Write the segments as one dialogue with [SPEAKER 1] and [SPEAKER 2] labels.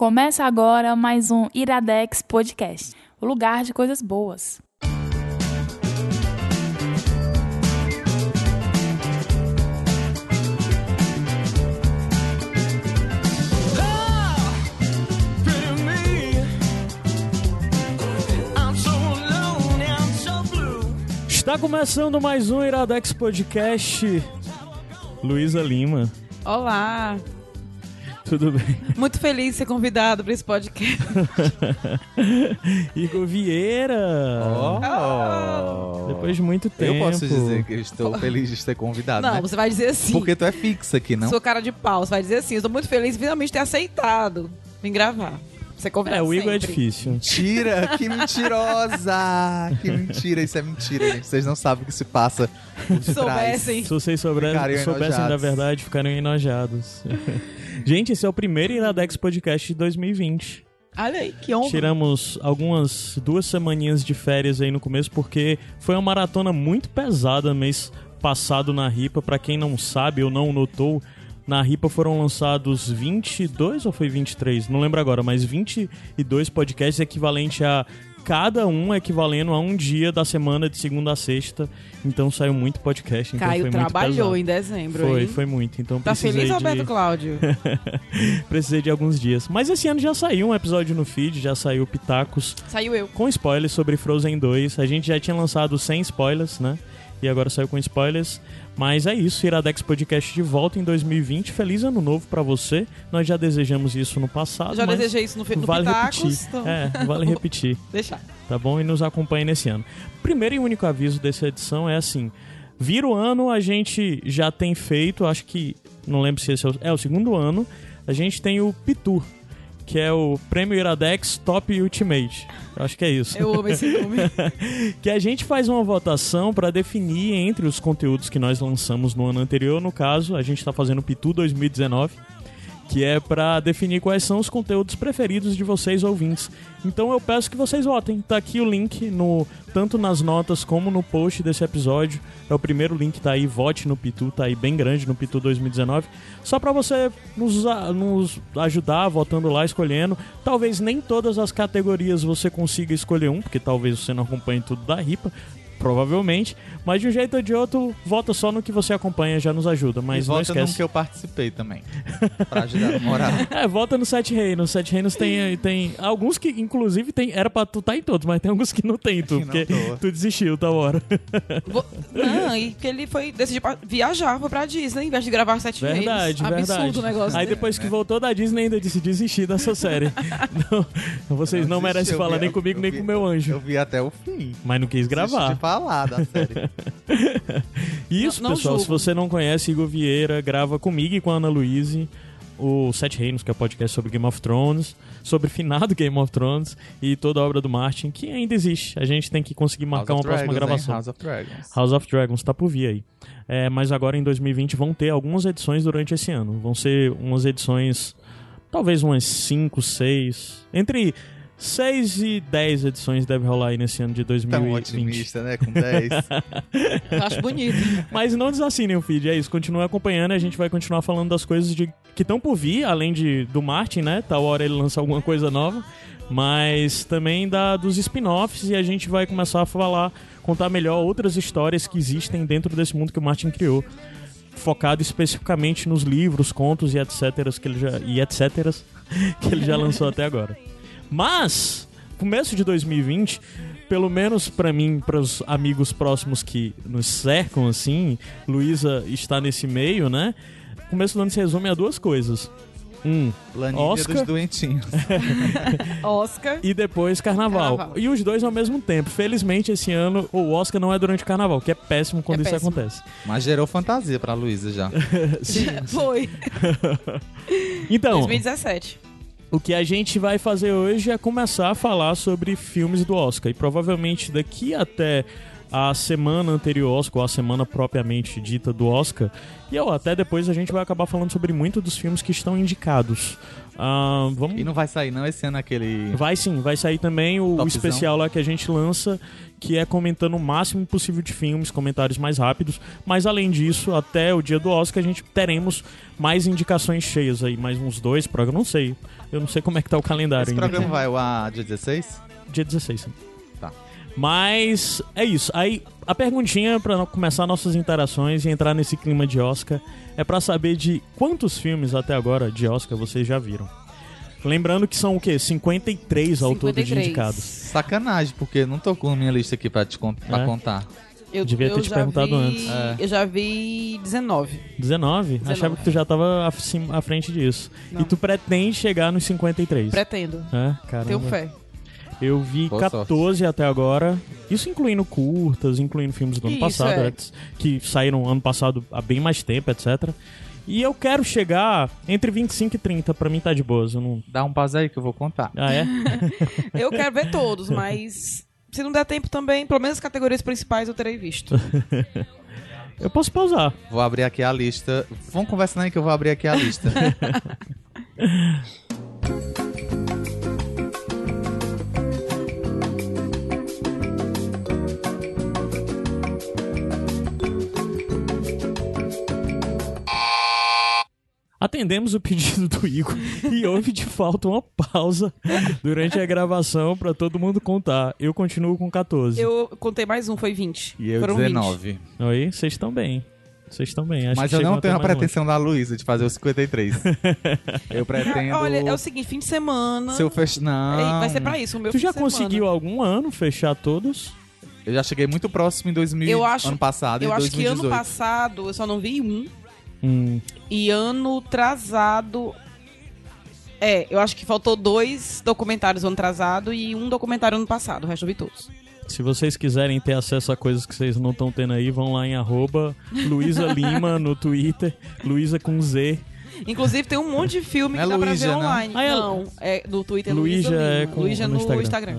[SPEAKER 1] Começa agora mais um Iradex Podcast, o lugar de coisas boas.
[SPEAKER 2] Está começando mais um Iradex Podcast. Luísa Lima,
[SPEAKER 3] Olá,
[SPEAKER 2] tudo bem?
[SPEAKER 3] muito feliz de ser convidado para esse podcast.
[SPEAKER 2] Igor Vieira.
[SPEAKER 4] Oh.
[SPEAKER 2] Depois de muito tempo.
[SPEAKER 4] Eu posso dizer que eu estou feliz de ser convidado,
[SPEAKER 3] Não,
[SPEAKER 4] né?
[SPEAKER 3] você vai dizer assim.
[SPEAKER 4] Porque tu é fixa aqui, não?
[SPEAKER 3] Sua cara de pau, você vai dizer assim. Eu estou muito feliz de finalmente ter aceitado vir gravar. Você convidado
[SPEAKER 2] É, o Igor é
[SPEAKER 3] sempre.
[SPEAKER 2] difícil.
[SPEAKER 4] Mentira! Que mentirosa! Que mentira, isso é mentira, gente. Vocês não sabem o que se passa por
[SPEAKER 3] Se
[SPEAKER 4] trás.
[SPEAKER 3] soubessem.
[SPEAKER 2] Se vocês.
[SPEAKER 4] Ficariam
[SPEAKER 2] soubessem da
[SPEAKER 4] enojados.
[SPEAKER 2] verdade, ficariam enojados. Gente, esse é o primeiro Iradex Podcast de 2020.
[SPEAKER 3] Olha aí, que honra.
[SPEAKER 2] Tiramos algumas duas semaninhas de férias aí no começo, porque foi uma maratona muito pesada mês passado na RIPA. Pra quem não sabe ou não notou, na RIPA foram lançados 22 ou foi 23? Não lembro agora, mas 22 podcasts equivalente a cada um equivalendo a um dia da semana de segunda a sexta. Então saiu muito podcast. Então
[SPEAKER 3] Caio trabalhou em dezembro,
[SPEAKER 2] Foi,
[SPEAKER 3] hein?
[SPEAKER 2] foi muito. Então
[SPEAKER 3] Tá
[SPEAKER 2] precisei
[SPEAKER 3] feliz,
[SPEAKER 2] de...
[SPEAKER 3] Roberto Cláudio?
[SPEAKER 2] precisei de alguns dias. Mas esse ano já saiu um episódio no feed, já saiu Pitacos
[SPEAKER 3] Saiu eu.
[SPEAKER 2] com spoilers sobre Frozen 2. A gente já tinha lançado sem spoilers, né? E agora saiu com spoilers. Mas é isso, Iradex Podcast de volta em 2020. Feliz ano novo pra você. Nós já desejamos isso no passado.
[SPEAKER 3] Já
[SPEAKER 2] mas
[SPEAKER 3] desejei isso no, no
[SPEAKER 2] vale
[SPEAKER 3] Pitacos.
[SPEAKER 2] repetir.
[SPEAKER 3] então-
[SPEAKER 2] É, vale repetir,
[SPEAKER 3] Deixa.
[SPEAKER 2] tá bom? E nos acompanhe nesse ano. Primeiro e único aviso dessa edição é assim: vira o ano, a gente já tem feito, acho que. Não lembro se esse é o, é o segundo ano. A gente tem o Pitur, que é o Prêmio Iradex Top Ultimate. Eu acho que é isso
[SPEAKER 3] Eu amo esse nome.
[SPEAKER 2] que a gente faz uma votação para definir entre os conteúdos que nós lançamos no ano anterior. No caso, a gente está fazendo o Pitu 2019, que é para definir quais são os conteúdos preferidos de vocês ouvintes. Então eu peço que vocês votem. Tá aqui o link no tanto nas notas como no post desse episódio. É o primeiro link tá aí, vote no Pitu, tá aí bem grande no Pitu 2019. Só para você nos, nos ajudar votando lá, escolhendo. Talvez nem todas as categorias você consiga escolher um, porque talvez você não acompanhe tudo da RIPA. Provavelmente, mas de um jeito ou de outro, vota só no que você acompanha, já nos ajuda. Mas
[SPEAKER 4] e
[SPEAKER 2] não
[SPEAKER 4] volta num
[SPEAKER 2] esquece.
[SPEAKER 4] que eu participei também. pra ajudar no moral.
[SPEAKER 2] É, volta no Sete Reinos. Sete Reinos tem, tem alguns que, inclusive, tem, era pra tu estar em todos, mas tem alguns que não tem tu,
[SPEAKER 4] Que não
[SPEAKER 2] porque
[SPEAKER 4] tô.
[SPEAKER 2] tu desistiu, tá hora.
[SPEAKER 3] Vou- Não, e que ele foi decidiu pra viajar, foi pra Disney, em vez de gravar sete
[SPEAKER 2] Verdade,
[SPEAKER 3] vezes.
[SPEAKER 2] verdade.
[SPEAKER 3] Absurdo o negócio
[SPEAKER 2] Aí
[SPEAKER 3] dele.
[SPEAKER 2] depois que voltou da Disney, ainda disse desistir dessa série. Não, vocês não,
[SPEAKER 4] Eu
[SPEAKER 2] merecem falar
[SPEAKER 4] vi-
[SPEAKER 2] nem comigo,
[SPEAKER 4] eu
[SPEAKER 2] nem
[SPEAKER 4] vi-
[SPEAKER 2] com o meu anjo.
[SPEAKER 4] Eu vi até o fim.
[SPEAKER 2] Mas não quis gravar.
[SPEAKER 4] Falar da série.
[SPEAKER 2] Isso,
[SPEAKER 3] Não- não
[SPEAKER 2] pessoal. Se você não conhece, Igor Vieira grava comigo e com a Ana Luíse o Sete Reinos, que é o podcast sobre Game of Thrones, sobre finado Game of Thrones e toda a obra do Martin, que ainda existe. A gente tem que conseguir marcar uma próxima
[SPEAKER 4] Dragons, hein?
[SPEAKER 2] gravação.
[SPEAKER 4] House of Dragons.
[SPEAKER 2] House of Dragons tá por vir aí. É, mas agora em 2020 vão ter algumas edições durante esse ano. Vão ser umas edições, talvez umas 5, 6. Entre 6 e 10 edições deve rolar aí nesse ano de
[SPEAKER 4] Tão
[SPEAKER 2] 2020.
[SPEAKER 4] otimista, né? Com 10.
[SPEAKER 3] Eu acho bonito.
[SPEAKER 2] Mas não desassinem o feed, é isso. Continue acompanhando e a gente vai continuar falando das coisas de, que estão por vir, além de do Martin, né? Tal hora ele lança alguma coisa nova. Mas também da, dos spin-offs e a gente vai começar a falar, contar melhor outras histórias que existem dentro desse mundo que o Martin criou. Focado especificamente nos livros, contos e etc. que ele já, e etc. que ele já lançou até agora. Mas, começo de 2020, pelo menos pra mim, para os amigos próximos que nos cercam, assim, Luísa está nesse meio, né? Começo do ano se resume a duas coisas. Um,
[SPEAKER 4] Planilha
[SPEAKER 2] Oscar.
[SPEAKER 4] dos doentinhos.
[SPEAKER 3] Oscar.
[SPEAKER 2] e depois carnaval.
[SPEAKER 3] Carnaval.
[SPEAKER 2] E os dois ao mesmo tempo. Felizmente, esse ano, o Oscar não é durante o carnaval, que é péssimo quando
[SPEAKER 3] É
[SPEAKER 2] isso
[SPEAKER 3] péssimo.
[SPEAKER 2] acontece.
[SPEAKER 4] Mas gerou fantasia pra Luísa já.
[SPEAKER 3] Foi.
[SPEAKER 2] Então,
[SPEAKER 3] 2017.
[SPEAKER 2] O que a gente vai fazer hoje é começar a falar sobre filmes do Oscar. E provavelmente daqui até a semana anterior ao Oscar, ou a semana propriamente dita do Oscar, e até depois a gente vai acabar falando sobre muito dos filmes que estão indicados Ah, vamos...
[SPEAKER 4] E não vai sair não esse ano aquele...
[SPEAKER 2] Vai sim, vai sair também o, o especial lá que a gente lança, que é comentando o máximo possível de filmes, comentários mais rápidos. Mas além disso, até o dia do Oscar a gente teremos mais indicações cheias aí, mais uns dois programas, não sei. Eu não sei como é que tá o calendário
[SPEAKER 4] Esse
[SPEAKER 2] ainda.
[SPEAKER 4] programa vai ao ar dia 16?
[SPEAKER 2] Dia 16, sim.
[SPEAKER 4] Tá.
[SPEAKER 2] Mas é isso. Aí a perguntinha pra começar nossas interações e entrar nesse clima de Oscar é pra saber de quantos filmes até agora de Oscar vocês já viram. Lembrando que são o quê? 53 ao todo de
[SPEAKER 3] 53.
[SPEAKER 2] indicados.
[SPEAKER 4] Sacanagem, porque não tô com a minha lista aqui pra, te con- pra
[SPEAKER 2] É.
[SPEAKER 4] contar.
[SPEAKER 3] Eu,
[SPEAKER 2] Devia ter
[SPEAKER 3] eu
[SPEAKER 2] te perguntado
[SPEAKER 3] vi-
[SPEAKER 2] antes.
[SPEAKER 4] É.
[SPEAKER 3] Eu já vi 19.
[SPEAKER 2] 19?
[SPEAKER 3] 19.
[SPEAKER 2] Achava que tu já tava acima- à frente disso.
[SPEAKER 3] Não.
[SPEAKER 2] E tu pretende chegar nos 53.
[SPEAKER 3] Pretendo.
[SPEAKER 2] É, caramba.
[SPEAKER 3] Tenho fé.
[SPEAKER 2] Eu vi
[SPEAKER 4] Boa
[SPEAKER 2] 14 até agora. Isso incluindo curtas, incluindo filmes do ano
[SPEAKER 3] Isso,
[SPEAKER 2] passado,
[SPEAKER 3] é.
[SPEAKER 2] que saíram ano passado há bem mais tempo, etc. E eu quero chegar entre 25 e 30, pra mim tá de boas. Eu não...
[SPEAKER 4] Dá um pause aí que eu vou contar.
[SPEAKER 2] Ah, é?
[SPEAKER 3] Eu quero ver todos, mas se não der tempo também, pelo menos as categorias principais eu terei visto.
[SPEAKER 2] Eu posso pausar.
[SPEAKER 4] Vou abrir aqui a lista. Vamos conversando aí que eu vou abrir aqui a lista.
[SPEAKER 2] Atendemos o pedido do Igor e houve de falta uma pausa durante a gravação pra todo mundo contar. Eu continuo com 14.
[SPEAKER 3] Eu contei mais um, foi 20.
[SPEAKER 4] E eu
[SPEAKER 3] Foram
[SPEAKER 4] 19.
[SPEAKER 2] Oi, vocês estão bem. Vocês estão bem. Acho
[SPEAKER 4] Mas
[SPEAKER 2] que
[SPEAKER 4] eu não tenho a
[SPEAKER 2] mais longe.
[SPEAKER 4] pretensão da Luísa de fazer os 53. eu
[SPEAKER 3] 20.
[SPEAKER 4] pretendo.
[SPEAKER 3] Olha, é o seguinte, fim de semana.
[SPEAKER 4] Se eu fech... Não.
[SPEAKER 3] Ei, Vai ser pra isso, o meu
[SPEAKER 2] Tu
[SPEAKER 3] fim
[SPEAKER 2] já
[SPEAKER 3] de semana.
[SPEAKER 2] conseguiu algum ano fechar todos?
[SPEAKER 4] Eu já cheguei muito próximo em 2000,
[SPEAKER 3] Eu acho-
[SPEAKER 4] ano passado
[SPEAKER 3] Eu acho que
[SPEAKER 4] 2018.
[SPEAKER 3] ano passado eu só não vi um.
[SPEAKER 2] Hum,
[SPEAKER 3] E ano trazado. É, eu acho que faltou dois documentários ano trazado e um documentário ano passado. O resto eu vi todos.
[SPEAKER 2] se vocês quiserem ter acesso a coisas que vocês não estão tendo aí, vão lá em arroba Luísa Lima no Twitter, Luísa com Z.
[SPEAKER 3] Inclusive tem um monte de filme
[SPEAKER 4] Não
[SPEAKER 3] que
[SPEAKER 4] é
[SPEAKER 3] dá pra
[SPEAKER 4] Luísa,
[SPEAKER 3] ver
[SPEAKER 4] não?
[SPEAKER 3] online.
[SPEAKER 2] Ah, é-
[SPEAKER 3] Não, é no Twitter
[SPEAKER 2] Luísa
[SPEAKER 3] Luísa
[SPEAKER 2] é com,
[SPEAKER 3] Luísa
[SPEAKER 2] no
[SPEAKER 3] no
[SPEAKER 2] Instagram.
[SPEAKER 3] Instagram.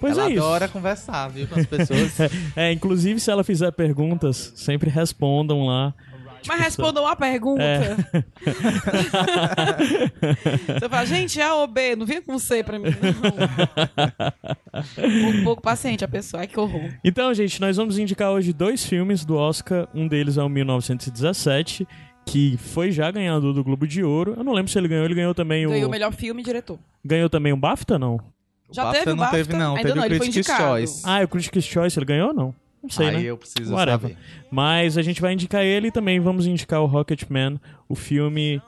[SPEAKER 2] Pois
[SPEAKER 4] ela
[SPEAKER 2] é isso.
[SPEAKER 4] adora conversar, viu, com as pessoas.
[SPEAKER 2] É, inclusive se ela fizer perguntas, sempre respondam lá.
[SPEAKER 3] Mas respondam a pergunta.
[SPEAKER 2] É.
[SPEAKER 3] Você fala, gente, A ou B? Não vem com C pra mim, não. um pouco paciente a pessoa. Ai, que horror.
[SPEAKER 2] Então, gente, nós vamos indicar hoje dois filmes do Oscar. Um deles é o 1917, que foi já ganhador do Globo de Ouro. Eu não lembro se ele ganhou, ele ganhou também
[SPEAKER 3] Ganhou
[SPEAKER 2] o
[SPEAKER 3] o melhor filme e diretor.
[SPEAKER 2] ganhou também o BAFTA, não?
[SPEAKER 4] O
[SPEAKER 3] Já
[SPEAKER 4] BAFTA
[SPEAKER 3] teve o
[SPEAKER 4] não teve,
[SPEAKER 3] BAFTA?
[SPEAKER 4] não.
[SPEAKER 3] Ainda
[SPEAKER 4] teve
[SPEAKER 3] não,
[SPEAKER 4] o
[SPEAKER 3] ele foi
[SPEAKER 4] Critics'
[SPEAKER 3] indicado.
[SPEAKER 4] Choice.
[SPEAKER 2] Ah, é o Critics' Choice, ele ganhou ou não? Não sei,
[SPEAKER 4] Aí
[SPEAKER 2] né?
[SPEAKER 4] eu preciso
[SPEAKER 2] Whatever.
[SPEAKER 4] saber.
[SPEAKER 2] Mas a gente vai indicar ele e também vamos indicar o Rocketman, o filme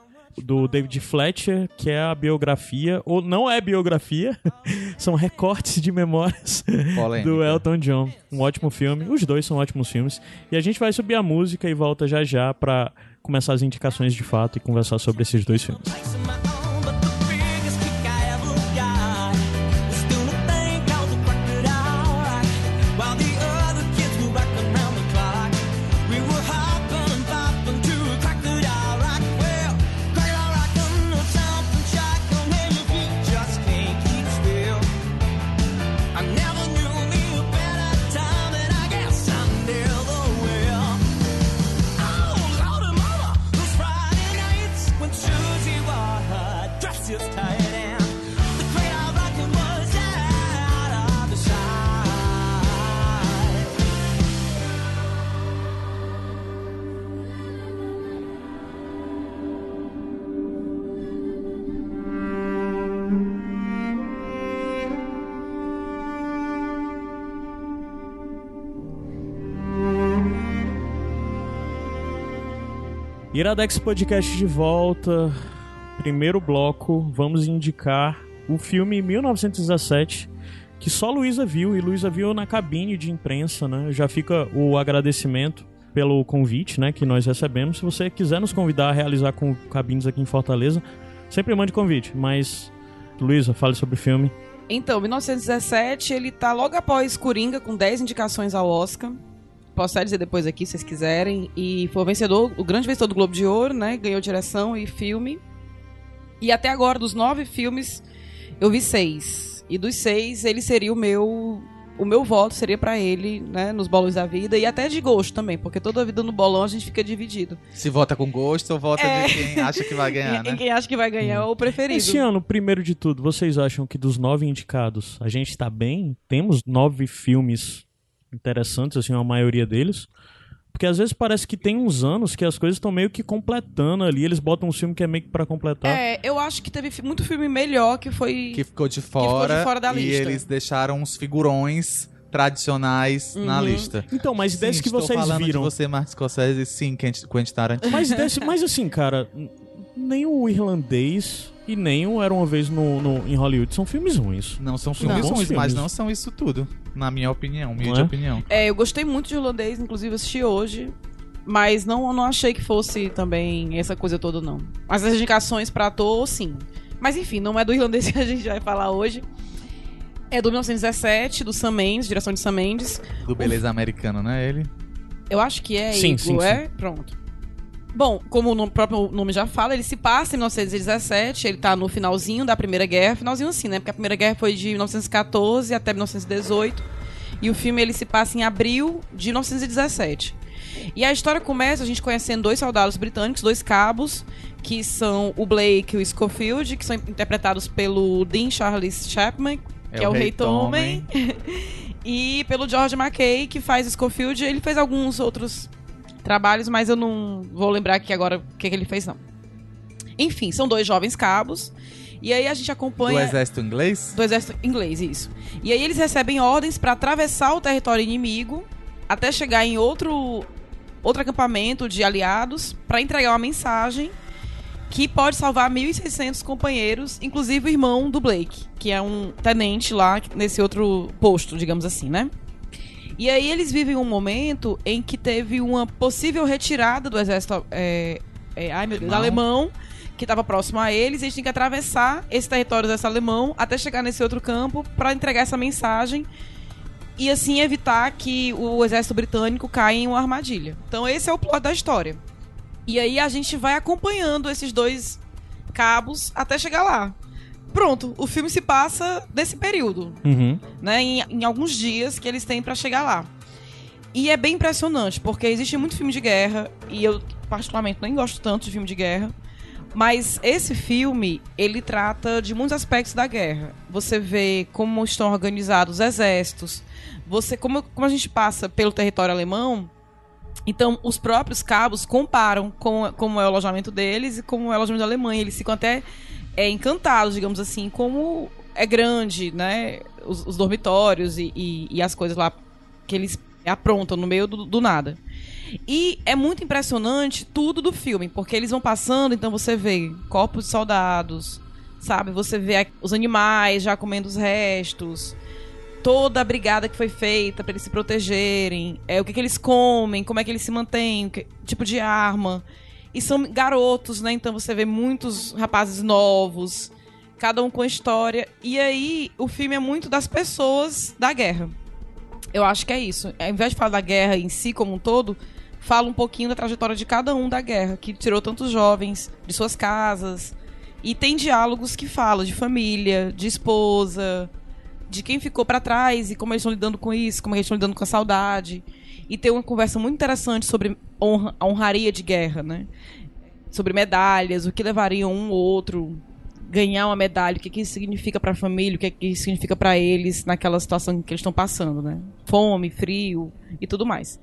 [SPEAKER 2] do David Fletcher, que é a biografia, ou não é biografia, são recortes de memórias
[SPEAKER 4] Polêmica.
[SPEAKER 2] do Elton John. Um ótimo filme. Os dois são ótimos filmes. E a gente vai subir a música e volta já já pra começar as indicações de fato e conversar sobre esses dois filmes. Iradex Podcast de volta. Primeiro bloco, vamos indicar o filme 1917, que só Luísa viu, e Luísa viu na cabine de imprensa, né? Já fica o agradecimento pelo convite, né, que nós recebemos. Se você quiser nos convidar a realizar com cabines aqui em Fortaleza, sempre mande convite, mas Luísa, fale sobre o filme.
[SPEAKER 3] Então, 1917, ele tá logo após Coringa, com 10 indicações ao Oscar. Posso até dizer depois aqui, se vocês quiserem. E foi o vencedor, o grande vencedor do Globo de Ouro, né? Ganhou direção e filme. E até agora, dos nove filmes, eu vi seis. E dos seis, ele seria o meu o meu voto seria pra ele, né, nos bolões da vida e até de gosto também, porque toda a vida no bolão a gente fica dividido.
[SPEAKER 4] Se vota com gosto ou vota
[SPEAKER 3] É.
[SPEAKER 4] de quem acha que vai ganhar,
[SPEAKER 3] Em
[SPEAKER 4] né?
[SPEAKER 3] quem acha que vai ganhar é o preferido.
[SPEAKER 2] Esse ano, primeiro de tudo, vocês acham que dos nove indicados a gente tá bem? Temos nove filmes interessantes, assim, a maioria deles. Porque às vezes parece que tem uns anos que as coisas estão meio que completando ali. Eles botam um filme que é meio que pra completar.
[SPEAKER 3] É, eu acho que teve muito filme melhor que foi.
[SPEAKER 4] Que ficou de
[SPEAKER 3] ficou
[SPEAKER 4] fora,
[SPEAKER 3] de fora da
[SPEAKER 4] e
[SPEAKER 3] lista.
[SPEAKER 4] eles deixaram uns figurões tradicionais na
[SPEAKER 3] Uhum.
[SPEAKER 4] lista.
[SPEAKER 2] Então, mas
[SPEAKER 4] Sim,
[SPEAKER 2] desse que
[SPEAKER 4] estou
[SPEAKER 2] vocês
[SPEAKER 4] falando
[SPEAKER 2] viram.
[SPEAKER 4] de você, Martin Scorsese, sim, Quentin Quentin Tarantino.
[SPEAKER 2] Mas, desse, mas assim, cara, nem o irlandês e nem o Era uma Vez no, no- em Hollywood são filmes ruins.
[SPEAKER 4] Não são
[SPEAKER 2] Não.
[SPEAKER 4] filmes
[SPEAKER 2] Bons
[SPEAKER 4] ruins, mas
[SPEAKER 2] filmes.
[SPEAKER 4] não são isso tudo, na minha opinião,
[SPEAKER 2] Não é?
[SPEAKER 4] opinião.
[SPEAKER 3] É, eu gostei muito de Irlandês, inclusive assisti hoje. Mas não, não achei que fosse também essa coisa toda, não. Mas as indicações pra ator, sim. Mas enfim, não é do irlandês que a gente vai falar hoje. É do 1917, do Sam Mendes, direção de Sam Mendes.
[SPEAKER 4] Do Beleza Americano, né, ele?
[SPEAKER 3] Eu acho que é
[SPEAKER 2] Sim,
[SPEAKER 3] Igor,
[SPEAKER 2] sim,
[SPEAKER 3] é? Pronto. Bom, como o próprio nome já fala, ele se passa em 1917, ele tá no finalzinho da Primeira Guerra, finalzinho assim, né? Porque a Primeira Guerra foi de 1914 até 1918, e o filme ele se passa em abril de 1917. E a história começa a gente conhecendo dois soldados britânicos, dois cabos, que são o Blake e o Schofield, que são interpretados pelo Dean Charles Chapman, que é, o Rei Tommen, e pelo George McKay, que faz Schofield. Ele fez alguns outros trabalhos, mas eu não vou lembrar aqui agora o que, que ele fez, não. Enfim, são dois jovens cabos. E aí a gente
[SPEAKER 4] Do
[SPEAKER 3] acompanha.
[SPEAKER 4] Exército Inglês?
[SPEAKER 3] Do exército inglês, isso. E aí eles recebem ordens para atravessar o território inimigo até chegar em outro outro acampamento de aliados para entregar uma mensagem que pode salvar 1.600 companheiros, inclusive o irmão do Blake, que é um tenente lá nesse outro posto, digamos assim, né? E aí eles vivem um momento em que teve uma possível retirada do exército é, é, ai meu Deus,
[SPEAKER 4] Alemão.
[SPEAKER 3] que estava próximo a eles, e eles tinham que atravessar esse território desse alemão até chegar nesse outro campo para entregar essa mensagem e assim evitar que o exército britânico caia em uma armadilha. Então esse é o plot da história. E aí a gente vai acompanhando esses dois cabos até chegar lá. Pronto, o filme se passa desse período,
[SPEAKER 2] Uhum.
[SPEAKER 3] né? Em, em alguns dias que eles têm pra chegar lá. E é bem impressionante, porque existe muito filme de guerra, e eu particularmente nem gosto tanto de filme de guerra. Mas esse filme, ele trata de muitos aspectos da guerra. Você vê como estão organizados os exércitos. Você, como, como a gente passa pelo território alemão, então os próprios cabos comparam com como é o alojamento deles e como é o alojamento da Alemanha. Eles ficam até é, encantados, digamos assim, como é grande, né? Os, os dormitórios e, e- e as coisas lá que eles aprontam no meio do, do nada. E é muito impressionante tudo do filme, porque eles vão passando, então você vê corpos de soldados, sabe? Você vê os animais já comendo os restos, toda a brigada que foi feita para eles se protegerem, é o que, que eles comem, como é que eles se mantêm, que tipo de arma. E são garotos, né? Então você vê muitos rapazes novos, cada um com história. E aí o filme é muito das pessoas da guerra. Eu acho que é isso. Ao invés de falar da guerra em si como um todo, fala um pouquinho da trajetória de cada um da guerra, que tirou tantos jovens de suas casas. E tem diálogos que falam de família, de esposa, de quem ficou pra trás e como eles estão lidando com isso, como eles estão lidando com a saudade. E tem uma conversa muito interessante sobre honra, a honraria de guerra, né? Sobre medalhas, o que levaria um ou outro ganhar uma medalha, o que, que isso significa pra família, o que, que isso significa pra eles naquela situação que eles estão passando, né? Fome, frio e tudo mais.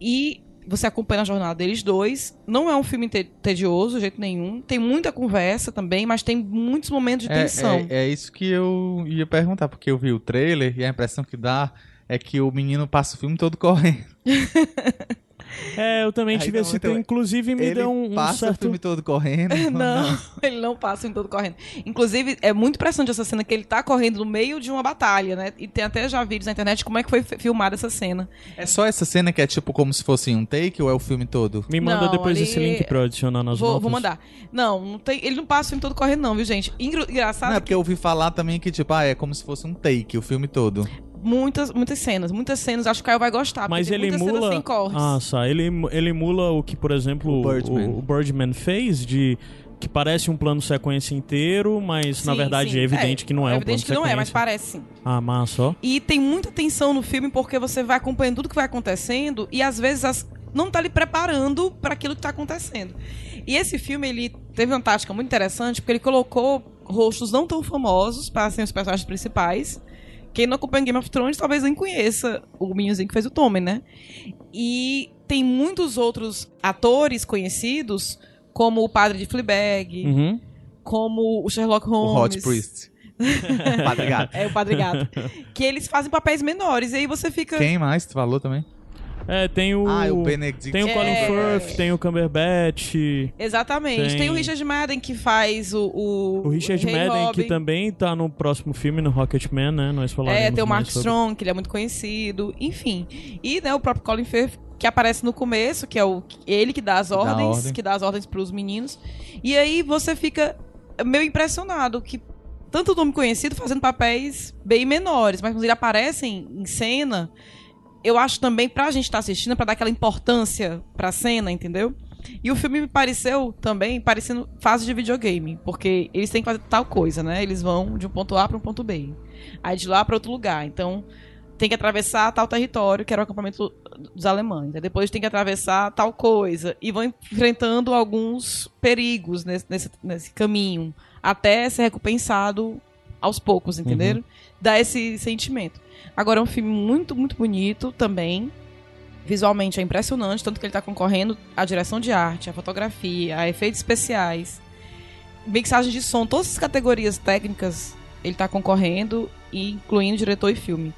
[SPEAKER 3] E você acompanha a jornada deles dois. Não é um filme te- tedioso, de jeito nenhum. Tem muita conversa também, mas tem muitos momentos de
[SPEAKER 4] É,
[SPEAKER 3] tensão.
[SPEAKER 4] é, é isso que eu ia perguntar, porque eu vi o trailer e a impressão que dá é que o menino passa o filme todo correndo.
[SPEAKER 2] É, eu também tive
[SPEAKER 4] não,
[SPEAKER 2] esse
[SPEAKER 4] então,
[SPEAKER 2] inclusive me
[SPEAKER 4] Ele
[SPEAKER 2] deu um, um
[SPEAKER 4] passa o
[SPEAKER 2] certo...
[SPEAKER 4] filme todo correndo.
[SPEAKER 3] Não, ele não passa em todo correndo. Inclusive, é muito impressionante essa cena que ele tá correndo no meio de uma batalha, né? E tem até já vídeos na internet como é que foi fi- filmada essa cena.
[SPEAKER 4] É só essa cena que é tipo como se fosse um take ou é o filme todo?
[SPEAKER 2] Me manda
[SPEAKER 3] Não,
[SPEAKER 2] depois
[SPEAKER 3] ali-
[SPEAKER 2] esse link pra eu adicionar nas
[SPEAKER 3] Vou,
[SPEAKER 2] notas.
[SPEAKER 3] vou mandar. Não, não tem, ele não passa o filme todo correndo, não, viu, gente? Engraçado
[SPEAKER 4] Não, é porque eu ouvi falar também que, tipo, ah, é como se fosse um take, o filme todo.
[SPEAKER 3] Muitas, muitas cenas, muitas cenas. Acho que o Caio vai gostar.
[SPEAKER 2] Mas ele
[SPEAKER 3] muitas cenas
[SPEAKER 2] emula.
[SPEAKER 3] sem cortes.
[SPEAKER 2] Ah, tá. Ele, ele emula o que, por exemplo,
[SPEAKER 4] O
[SPEAKER 2] o,
[SPEAKER 4] Birdman.
[SPEAKER 2] o Birdman fez de que parece um plano sequência inteiro, mas na
[SPEAKER 3] Sim,
[SPEAKER 2] verdade
[SPEAKER 3] sim.
[SPEAKER 2] é evidente que não é,
[SPEAKER 3] é
[SPEAKER 2] um plano
[SPEAKER 3] evidente que não
[SPEAKER 2] sequência.
[SPEAKER 3] é, mas parece sim.
[SPEAKER 2] Ah, massa, ó.
[SPEAKER 3] E tem muita tensão no filme porque você vai acompanhando tudo que vai acontecendo e às vezes as- não tá lhe preparando para aquilo que tá acontecendo. E esse filme ele teve uma tática muito interessante porque ele colocou rostos não tão famosos para serem os personagens principais. Quem não acompanha Game of Thrones talvez nem conheça o meninozinho que fez o Tommen, né? E tem muitos outros atores conhecidos, como o padre de Fleabag,
[SPEAKER 2] Uhum.
[SPEAKER 3] como o Sherlock
[SPEAKER 4] O
[SPEAKER 3] Holmes.
[SPEAKER 4] Hot Priest. Padre Gato.
[SPEAKER 3] É, o Padre Gato. que eles fazem papéis menores. E aí você fica.
[SPEAKER 4] Quem mais tu falou também?
[SPEAKER 2] É, tem o.
[SPEAKER 4] Ah, o Benedict.
[SPEAKER 2] Tem o Colin
[SPEAKER 3] É.
[SPEAKER 2] Firth, tem o Cumberbatch.
[SPEAKER 3] Exatamente. Tem...
[SPEAKER 2] Tem
[SPEAKER 3] o Richard Madden que faz o. O,
[SPEAKER 2] O Richard
[SPEAKER 3] Rei
[SPEAKER 2] Madden,
[SPEAKER 3] Robin.
[SPEAKER 2] que também tá no próximo filme, no Rocketman, né? Nós falaremos
[SPEAKER 3] É, tem o Mark
[SPEAKER 2] sobre-
[SPEAKER 3] Strong, que ele é muito conhecido. Enfim. E né, o próprio Colin Firth, que aparece no começo, que é o ele que dá as
[SPEAKER 4] dá
[SPEAKER 3] ordens,
[SPEAKER 4] ordem.
[SPEAKER 3] que dá as ordens pros meninos. E aí você fica meio impressionado que tanto nome conhecido fazendo papéis bem menores, mas quando eles aparecem em cena, eu acho também pra gente estar assistindo, é pra dar aquela importância pra cena, entendeu? E o filme me pareceu também parecendo fase de videogame, porque eles têm que fazer tal coisa, né? Eles vão de um ponto A para um ponto B. Aí de lá para outro lugar. Então, tem que atravessar tal território, que era o acampamento dos alemães. Aí depois tem que atravessar tal coisa. E vão enfrentando alguns perigos nesse, nesse, nesse caminho, até ser recompensado aos poucos, entenderam? Dá esse sentimento. Agora é um filme muito, muito bonito também. Visualmente é impressionante, tanto que ele está concorrendo à direção de arte, à fotografia, a efeitos especiais, mixagem de som, todas as categorias técnicas ele está concorrendo, incluindo diretor e filme.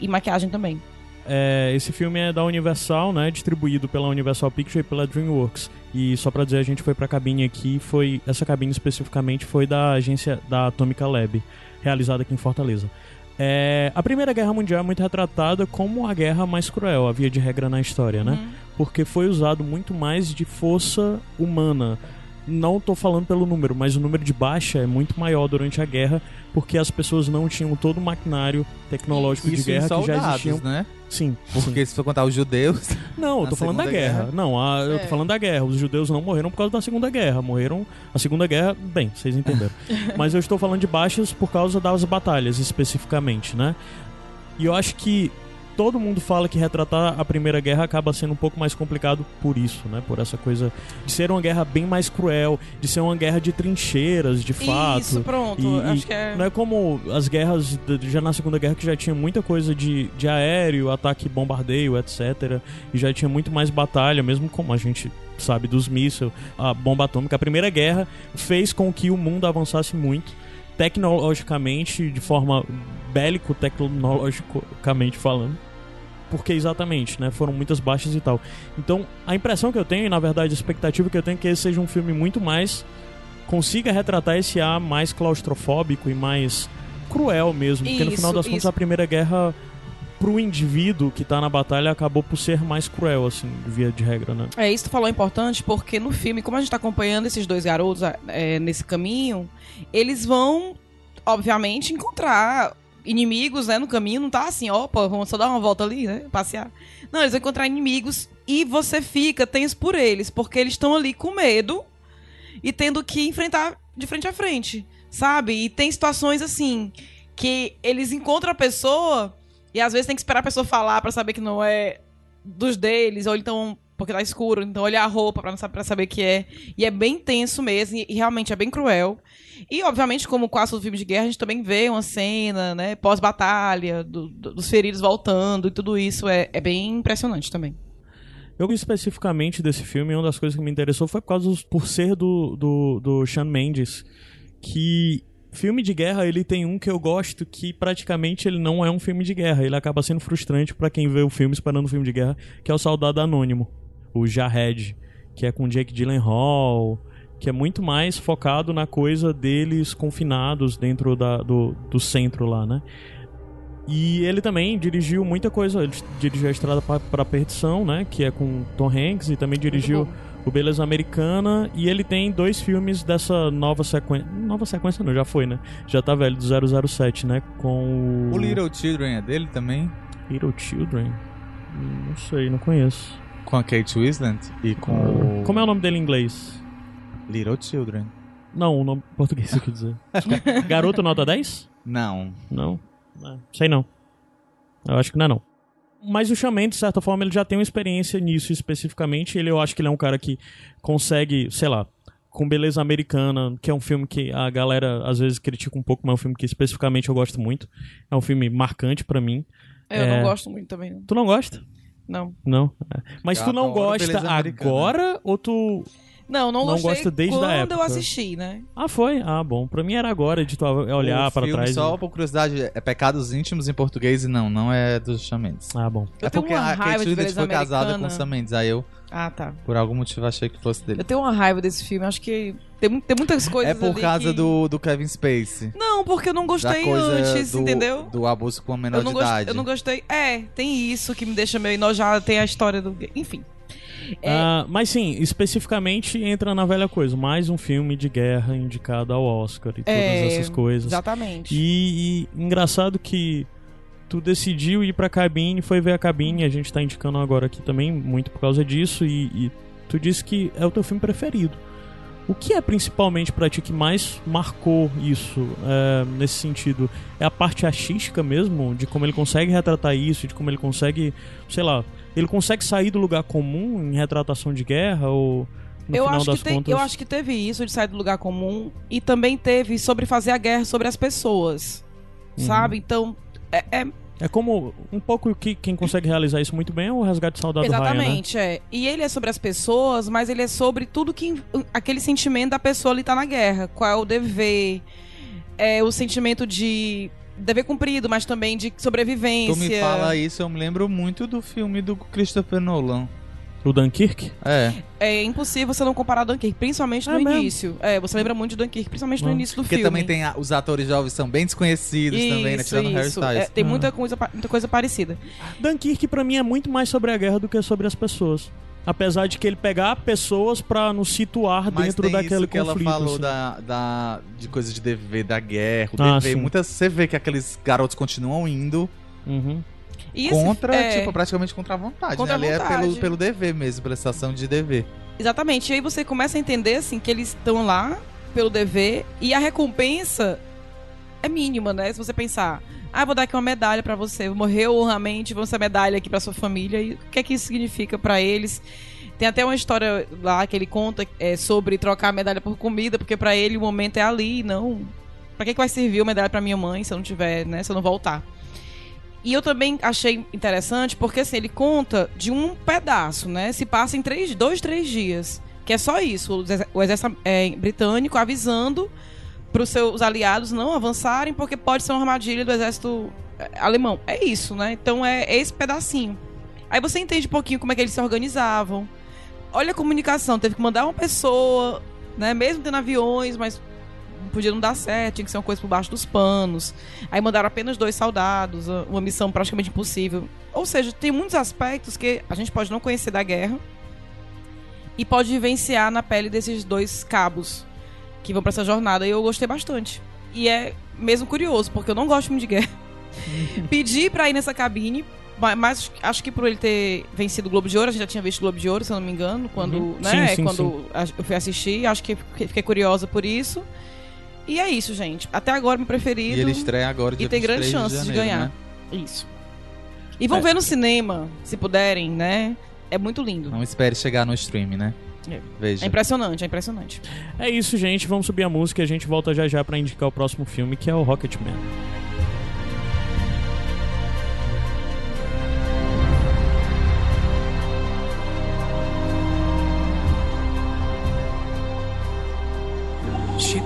[SPEAKER 3] E maquiagem também.
[SPEAKER 2] É, esse filme é da Universal, né? Distribuído pela Universal Pictures e pela DreamWorks. E só pra dizer, a gente foi pra cabine aqui, foi essa cabine especificamente foi da agência da Atomica Lab, realizada aqui em Fortaleza. É, a Primeira Guerra Mundial é muito retratada como a guerra mais cruel, havia de regra na história, né?
[SPEAKER 3] Uhum.
[SPEAKER 2] Porque foi usado muito mais de força humana. Não tô falando pelo número, mas o número de baixa é muito maior durante a guerra, porque as pessoas não tinham todo o maquinário tecnológico de guerra
[SPEAKER 4] em
[SPEAKER 2] que já
[SPEAKER 4] soldados,
[SPEAKER 2] existiam.
[SPEAKER 4] né?
[SPEAKER 2] Sim, sim.
[SPEAKER 4] Porque se for contar os judeus,
[SPEAKER 2] Não, eu tô falando da guerra.
[SPEAKER 4] Guerra?
[SPEAKER 2] Não, a- eu
[SPEAKER 3] É.
[SPEAKER 2] tô falando da guerra. Os judeus não morreram por causa da Segunda Guerra. Morreram. A Segunda Guerra, bem, vocês entenderam. Mas eu estou falando de baixas por causa das batalhas, especificamente, né? E eu acho que todo mundo fala que retratar a Primeira Guerra acaba sendo um pouco mais complicado por isso, né? Por essa coisa de ser uma guerra bem mais cruel, de ser uma guerra de trincheiras, de fato.
[SPEAKER 3] Isso, pronto.
[SPEAKER 2] E-
[SPEAKER 3] Acho
[SPEAKER 2] e
[SPEAKER 3] que é.
[SPEAKER 2] Não é como as guerras de- já na Segunda Guerra que já tinha muita coisa de, de aéreo, ataque bombardeio, etc. E já tinha muito mais batalha, mesmo como a gente sabe dos mísseis, a bomba atômica. A Primeira Guerra fez com que o mundo avançasse muito, tecnologicamente, de forma bélico-tecnologicamente falando. Porque exatamente, né? Foram muitas baixas e tal. Então, a impressão que eu tenho, e na verdade a expectativa que eu tenho é que esse seja um filme muito mais consiga retratar esse ar mais claustrofóbico e mais cruel mesmo. Porque no
[SPEAKER 3] Isso,
[SPEAKER 2] final das contas
[SPEAKER 3] isso.
[SPEAKER 2] a Primeira Guerra pro indivíduo que tá na batalha acabou por ser mais cruel, assim, via de regra, né?
[SPEAKER 3] É, isso tu falou importante, porque no filme, como a gente tá acompanhando esses dois garotos é, nesse caminho, eles vão, obviamente, encontrar inimigos, né, no caminho. Não tá assim, opa, vamos só dar uma volta ali, né, passear. Não, eles vão encontrar inimigos e você fica tenso por eles, porque eles estão ali com medo e tendo que enfrentar de frente a frente, sabe? E tem situações assim, que eles encontram a pessoa e às vezes tem que esperar a pessoa falar pra saber que não é dos deles, ou então porque tá escuro, então olhar a roupa pra, saber, pra saber que é. E é bem tenso mesmo, e, e realmente é bem cruel. E, obviamente, como quase todo filme de guerra, a gente também vê uma cena, né, pós-batalha, do- do- dos feridos voltando, e tudo isso é, é bem impressionante também.
[SPEAKER 2] Eu especificamente desse filme, uma das coisas que me interessou foi por causa dos- por ser do, do, do Sean Mendes, que filme de guerra ele tem um que eu gosto que praticamente ele não é um filme de guerra, ele acaba sendo frustrante pra quem vê o filme esperando um filme de guerra, que é o Soldado Anônimo, o Jarred, que é com Jake Gyllenhaal, que é muito mais focado na coisa deles confinados dentro da, do, do centro lá, né? E ele também dirigiu muita coisa. Ele dirigiu a Estrada pra, pra Perdição, né? Que é com Tom Hanks. E também dirigiu. O Beleza Americana. E ele tem dois filmes dessa nova sequência. Nova sequência não, já foi, né? Já tá velho, do 007, né? Com o...
[SPEAKER 4] o Little Children é dele também?
[SPEAKER 2] Little Children? Não sei, não conheço.
[SPEAKER 4] Com a Kate Winslet e com o...
[SPEAKER 2] Como é o nome dele em inglês?
[SPEAKER 4] Little Children.
[SPEAKER 2] Não, o nome português eu quis dizer. Garoto nota 10?
[SPEAKER 4] Não.
[SPEAKER 2] Não. É, sei não. Eu acho que não é não. Mas o Shaman, de certa forma, ele já tem uma experiência nisso especificamente. Ele, eu acho que ele é um cara que consegue, sei lá, com Beleza Americana, que é um filme que a galera às vezes critica um pouco, mas é um filme que especificamente eu gosto muito. É um filme marcante pra mim.
[SPEAKER 3] Eu
[SPEAKER 2] É.
[SPEAKER 3] não gosto muito também, não.
[SPEAKER 2] Tu não gosta?
[SPEAKER 3] Não,
[SPEAKER 2] Não. É. Mas
[SPEAKER 4] Eu
[SPEAKER 2] tu não gosta agora ou tu.
[SPEAKER 3] Não, não,
[SPEAKER 2] Não
[SPEAKER 3] gostei
[SPEAKER 2] gosta desde a
[SPEAKER 3] quando
[SPEAKER 2] época.
[SPEAKER 3] eu assisti, né?
[SPEAKER 2] Ah, foi? Ah, bom. Pra mim era agora de tu olhar
[SPEAKER 4] filme,
[SPEAKER 2] trás. e-
[SPEAKER 4] Só por curiosidade, é Pecados Íntimos em português e não, não é dos Shawn Mendes.
[SPEAKER 2] Ah, bom.
[SPEAKER 3] Eu
[SPEAKER 4] é
[SPEAKER 3] tenho
[SPEAKER 4] porque
[SPEAKER 3] uma
[SPEAKER 4] a
[SPEAKER 3] raiva
[SPEAKER 4] Kate Winslet foi casada com o Sam Mendes, aí eu,
[SPEAKER 3] Ah, tá.
[SPEAKER 4] por algum motivo, achei que fosse dele.
[SPEAKER 3] Eu tenho uma raiva desse filme, acho que tem, tem muitas coisas
[SPEAKER 4] É por
[SPEAKER 3] ali
[SPEAKER 4] causa
[SPEAKER 3] que-
[SPEAKER 4] do, do Kevin Spacey.
[SPEAKER 3] Não, porque eu não
[SPEAKER 4] Da
[SPEAKER 3] gostei
[SPEAKER 4] coisa
[SPEAKER 3] antes,
[SPEAKER 4] do,
[SPEAKER 3] entendeu?
[SPEAKER 4] do abuso com a menor
[SPEAKER 3] Eu não,
[SPEAKER 4] de
[SPEAKER 3] gost-
[SPEAKER 4] idade.
[SPEAKER 3] eu não gostei. É, tem isso que me deixa meio enojada, tem a história do. Enfim. É,
[SPEAKER 2] Ah, mas sim, especificamente entra na velha coisa. Mais um filme de guerra indicado ao Oscar e todas
[SPEAKER 3] É,
[SPEAKER 2] essas coisas.
[SPEAKER 3] Exatamente.
[SPEAKER 2] E, e engraçado que tu decidiu ir pra cabine, foi ver a cabine, a gente tá indicando agora aqui também, muito por causa disso, e, e tu disse que é o teu filme preferido. O que é principalmente pra ti que mais marcou isso é, nesse sentido? É a parte artística mesmo, de como ele consegue retratar isso, de como ele consegue, sei lá, ele consegue sair do lugar comum em retratação de guerra ou no
[SPEAKER 3] eu,
[SPEAKER 2] final
[SPEAKER 3] acho
[SPEAKER 2] das
[SPEAKER 3] que tem-
[SPEAKER 2] contas?
[SPEAKER 3] eu acho que teve isso de sair do lugar comum e também teve sobre fazer a guerra sobre as pessoas.
[SPEAKER 2] Uhum.
[SPEAKER 3] Sabe? Então, é, é-
[SPEAKER 2] É como um pouco que quem consegue realizar isso muito bem é o Resgate Saudade Ryan, né?
[SPEAKER 3] exatamente, é. E ele é sobre as pessoas, mas ele é sobre tudo que aquele sentimento da pessoa ali tá na guerra, qual é o dever, é o sentimento de dever cumprido, mas também de sobrevivência.
[SPEAKER 4] Tu me fala isso, eu me lembro muito do filme do Christopher Nolan.
[SPEAKER 2] O Dunkirk?
[SPEAKER 4] É,
[SPEAKER 3] É impossível você não comparar Dunkirk, principalmente
[SPEAKER 2] É
[SPEAKER 3] no
[SPEAKER 2] mesmo?
[SPEAKER 3] início. É, você lembra muito de Dunkirk, principalmente no
[SPEAKER 2] Ah.
[SPEAKER 3] início do
[SPEAKER 4] porque
[SPEAKER 3] filme.
[SPEAKER 4] também tem a- os atores jovens são bem desconhecidos também, né?
[SPEAKER 3] Isso,
[SPEAKER 4] Tirando Harry
[SPEAKER 3] isso.
[SPEAKER 4] Styles.
[SPEAKER 3] É, tem
[SPEAKER 2] Ah.
[SPEAKER 3] muita coisa, muita coisa parecida.
[SPEAKER 2] Dunkirk pra mim é muito mais sobre a guerra do que sobre as pessoas. Apesar de que ele pegar pessoas pra nos situar
[SPEAKER 4] Mas
[SPEAKER 2] dentro
[SPEAKER 4] tem
[SPEAKER 2] daquele
[SPEAKER 4] isso que
[SPEAKER 2] conflito.
[SPEAKER 4] ela falou
[SPEAKER 2] assim.
[SPEAKER 4] da, da, de coisa de dever, da guerra, o
[SPEAKER 2] Ah,
[SPEAKER 4] dever.
[SPEAKER 2] sim.
[SPEAKER 4] Muitas, você vê que aqueles garotos continuam indo
[SPEAKER 2] Uhum.
[SPEAKER 3] E esse-
[SPEAKER 4] contra,
[SPEAKER 3] é,
[SPEAKER 4] tipo, praticamente contra a vontade.
[SPEAKER 3] Contra
[SPEAKER 4] né?
[SPEAKER 3] a
[SPEAKER 4] Ali é
[SPEAKER 3] vontade.
[SPEAKER 4] pelo, pelo dever mesmo, prestação de dever.
[SPEAKER 3] Exatamente. E aí você começa a entender assim que eles estão lá pelo dever e a recompensa é mínima, né? Se você pensar, ah, vou dar aqui uma medalha pra você, morreu honramente, vamos essa medalha aqui pra sua família. E o que é que isso significa pra eles? Tem até uma história lá que ele conta é, sobre trocar a medalha por comida, porque pra ele o momento é ali, não. Pra que, que vai servir a medalha pra minha mãe se eu não tiver, né? Se eu não voltar? E eu também achei interessante porque assim, ele conta de um pedaço, né? Se passa em três, dois, três dias. Que é só isso. O exército é, britânico avisando para os seus aliados não avançarem porque pode ser uma armadilha do exército é, alemão. É isso, né? Então é esse pedacinho. Aí você entende um pouquinho como é que eles se organizavam. Olha a comunicação. Teve que mandar uma pessoa, né? Mesmo tendo aviões, mas podia não dar certo, tinha que ser uma coisa por baixo dos panos. Aí mandaram apenas dois soldados, uma missão praticamente impossível. Ou seja, tem muitos aspectos que a gente pode não conhecer da guerra e pode vivenciar na pele desses dois cabos que vão pra essa jornada. E eu gostei bastante. E é mesmo curioso, porque eu não gosto muito de guerra. Pedi pra ir nessa cabine, ma- mas acho que por ele ter vencido o Globo de Ouro, a gente já tinha visto o Globo de Ouro, se eu não me engano, quando,
[SPEAKER 2] Uhum.
[SPEAKER 3] né,
[SPEAKER 2] Sim, sim,
[SPEAKER 3] quando a- eu fui assistir, acho que fiquei curiosa por isso. E é isso, gente. Até agora meu preferido.
[SPEAKER 4] E ele estreia agora, dia
[SPEAKER 3] E tem
[SPEAKER 4] 23
[SPEAKER 3] grandes chances de,
[SPEAKER 4] janeiro,
[SPEAKER 3] ganhar.
[SPEAKER 4] né?
[SPEAKER 3] Isso. E vão
[SPEAKER 2] É.
[SPEAKER 3] ver no cinema, se puderem, né? É muito lindo.
[SPEAKER 4] Não espere chegar no stream, né?
[SPEAKER 3] É.
[SPEAKER 4] Veja.
[SPEAKER 3] É impressionante, é impressionante.
[SPEAKER 2] É isso, gente. Vamos subir a música e a gente volta já já pra indicar o próximo filme, que é o Rocketman.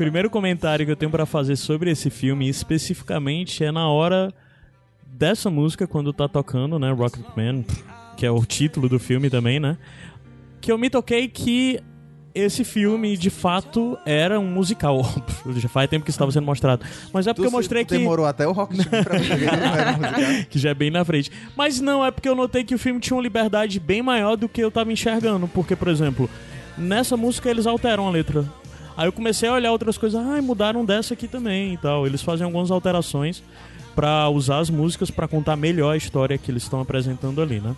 [SPEAKER 2] Primeiro comentário que eu tenho pra fazer sobre esse filme, especificamente, é na hora dessa música, quando tá tocando, né, Rocketman, que é o título do filme também, né? Que eu me toquei que esse filme, de fato, era um musical. Já faz tempo que estava sendo mostrado. Mas é porque eu
[SPEAKER 4] Tu-
[SPEAKER 2] mostrei
[SPEAKER 4] tu
[SPEAKER 2] que...
[SPEAKER 4] Demorou até o Rock pra que era musical.
[SPEAKER 2] que já é bem na frente. Mas não, é porque eu notei que o filme tinha uma liberdade bem maior do que eu tava enxergando. Porque, por exemplo, nessa música eles alteram a letra. Aí eu comecei a olhar outras coisas, ah, mudaram dessa aqui também e tal. Eles fazem algumas alterações pra usar as músicas pra contar melhor a história que eles estão apresentando ali, né?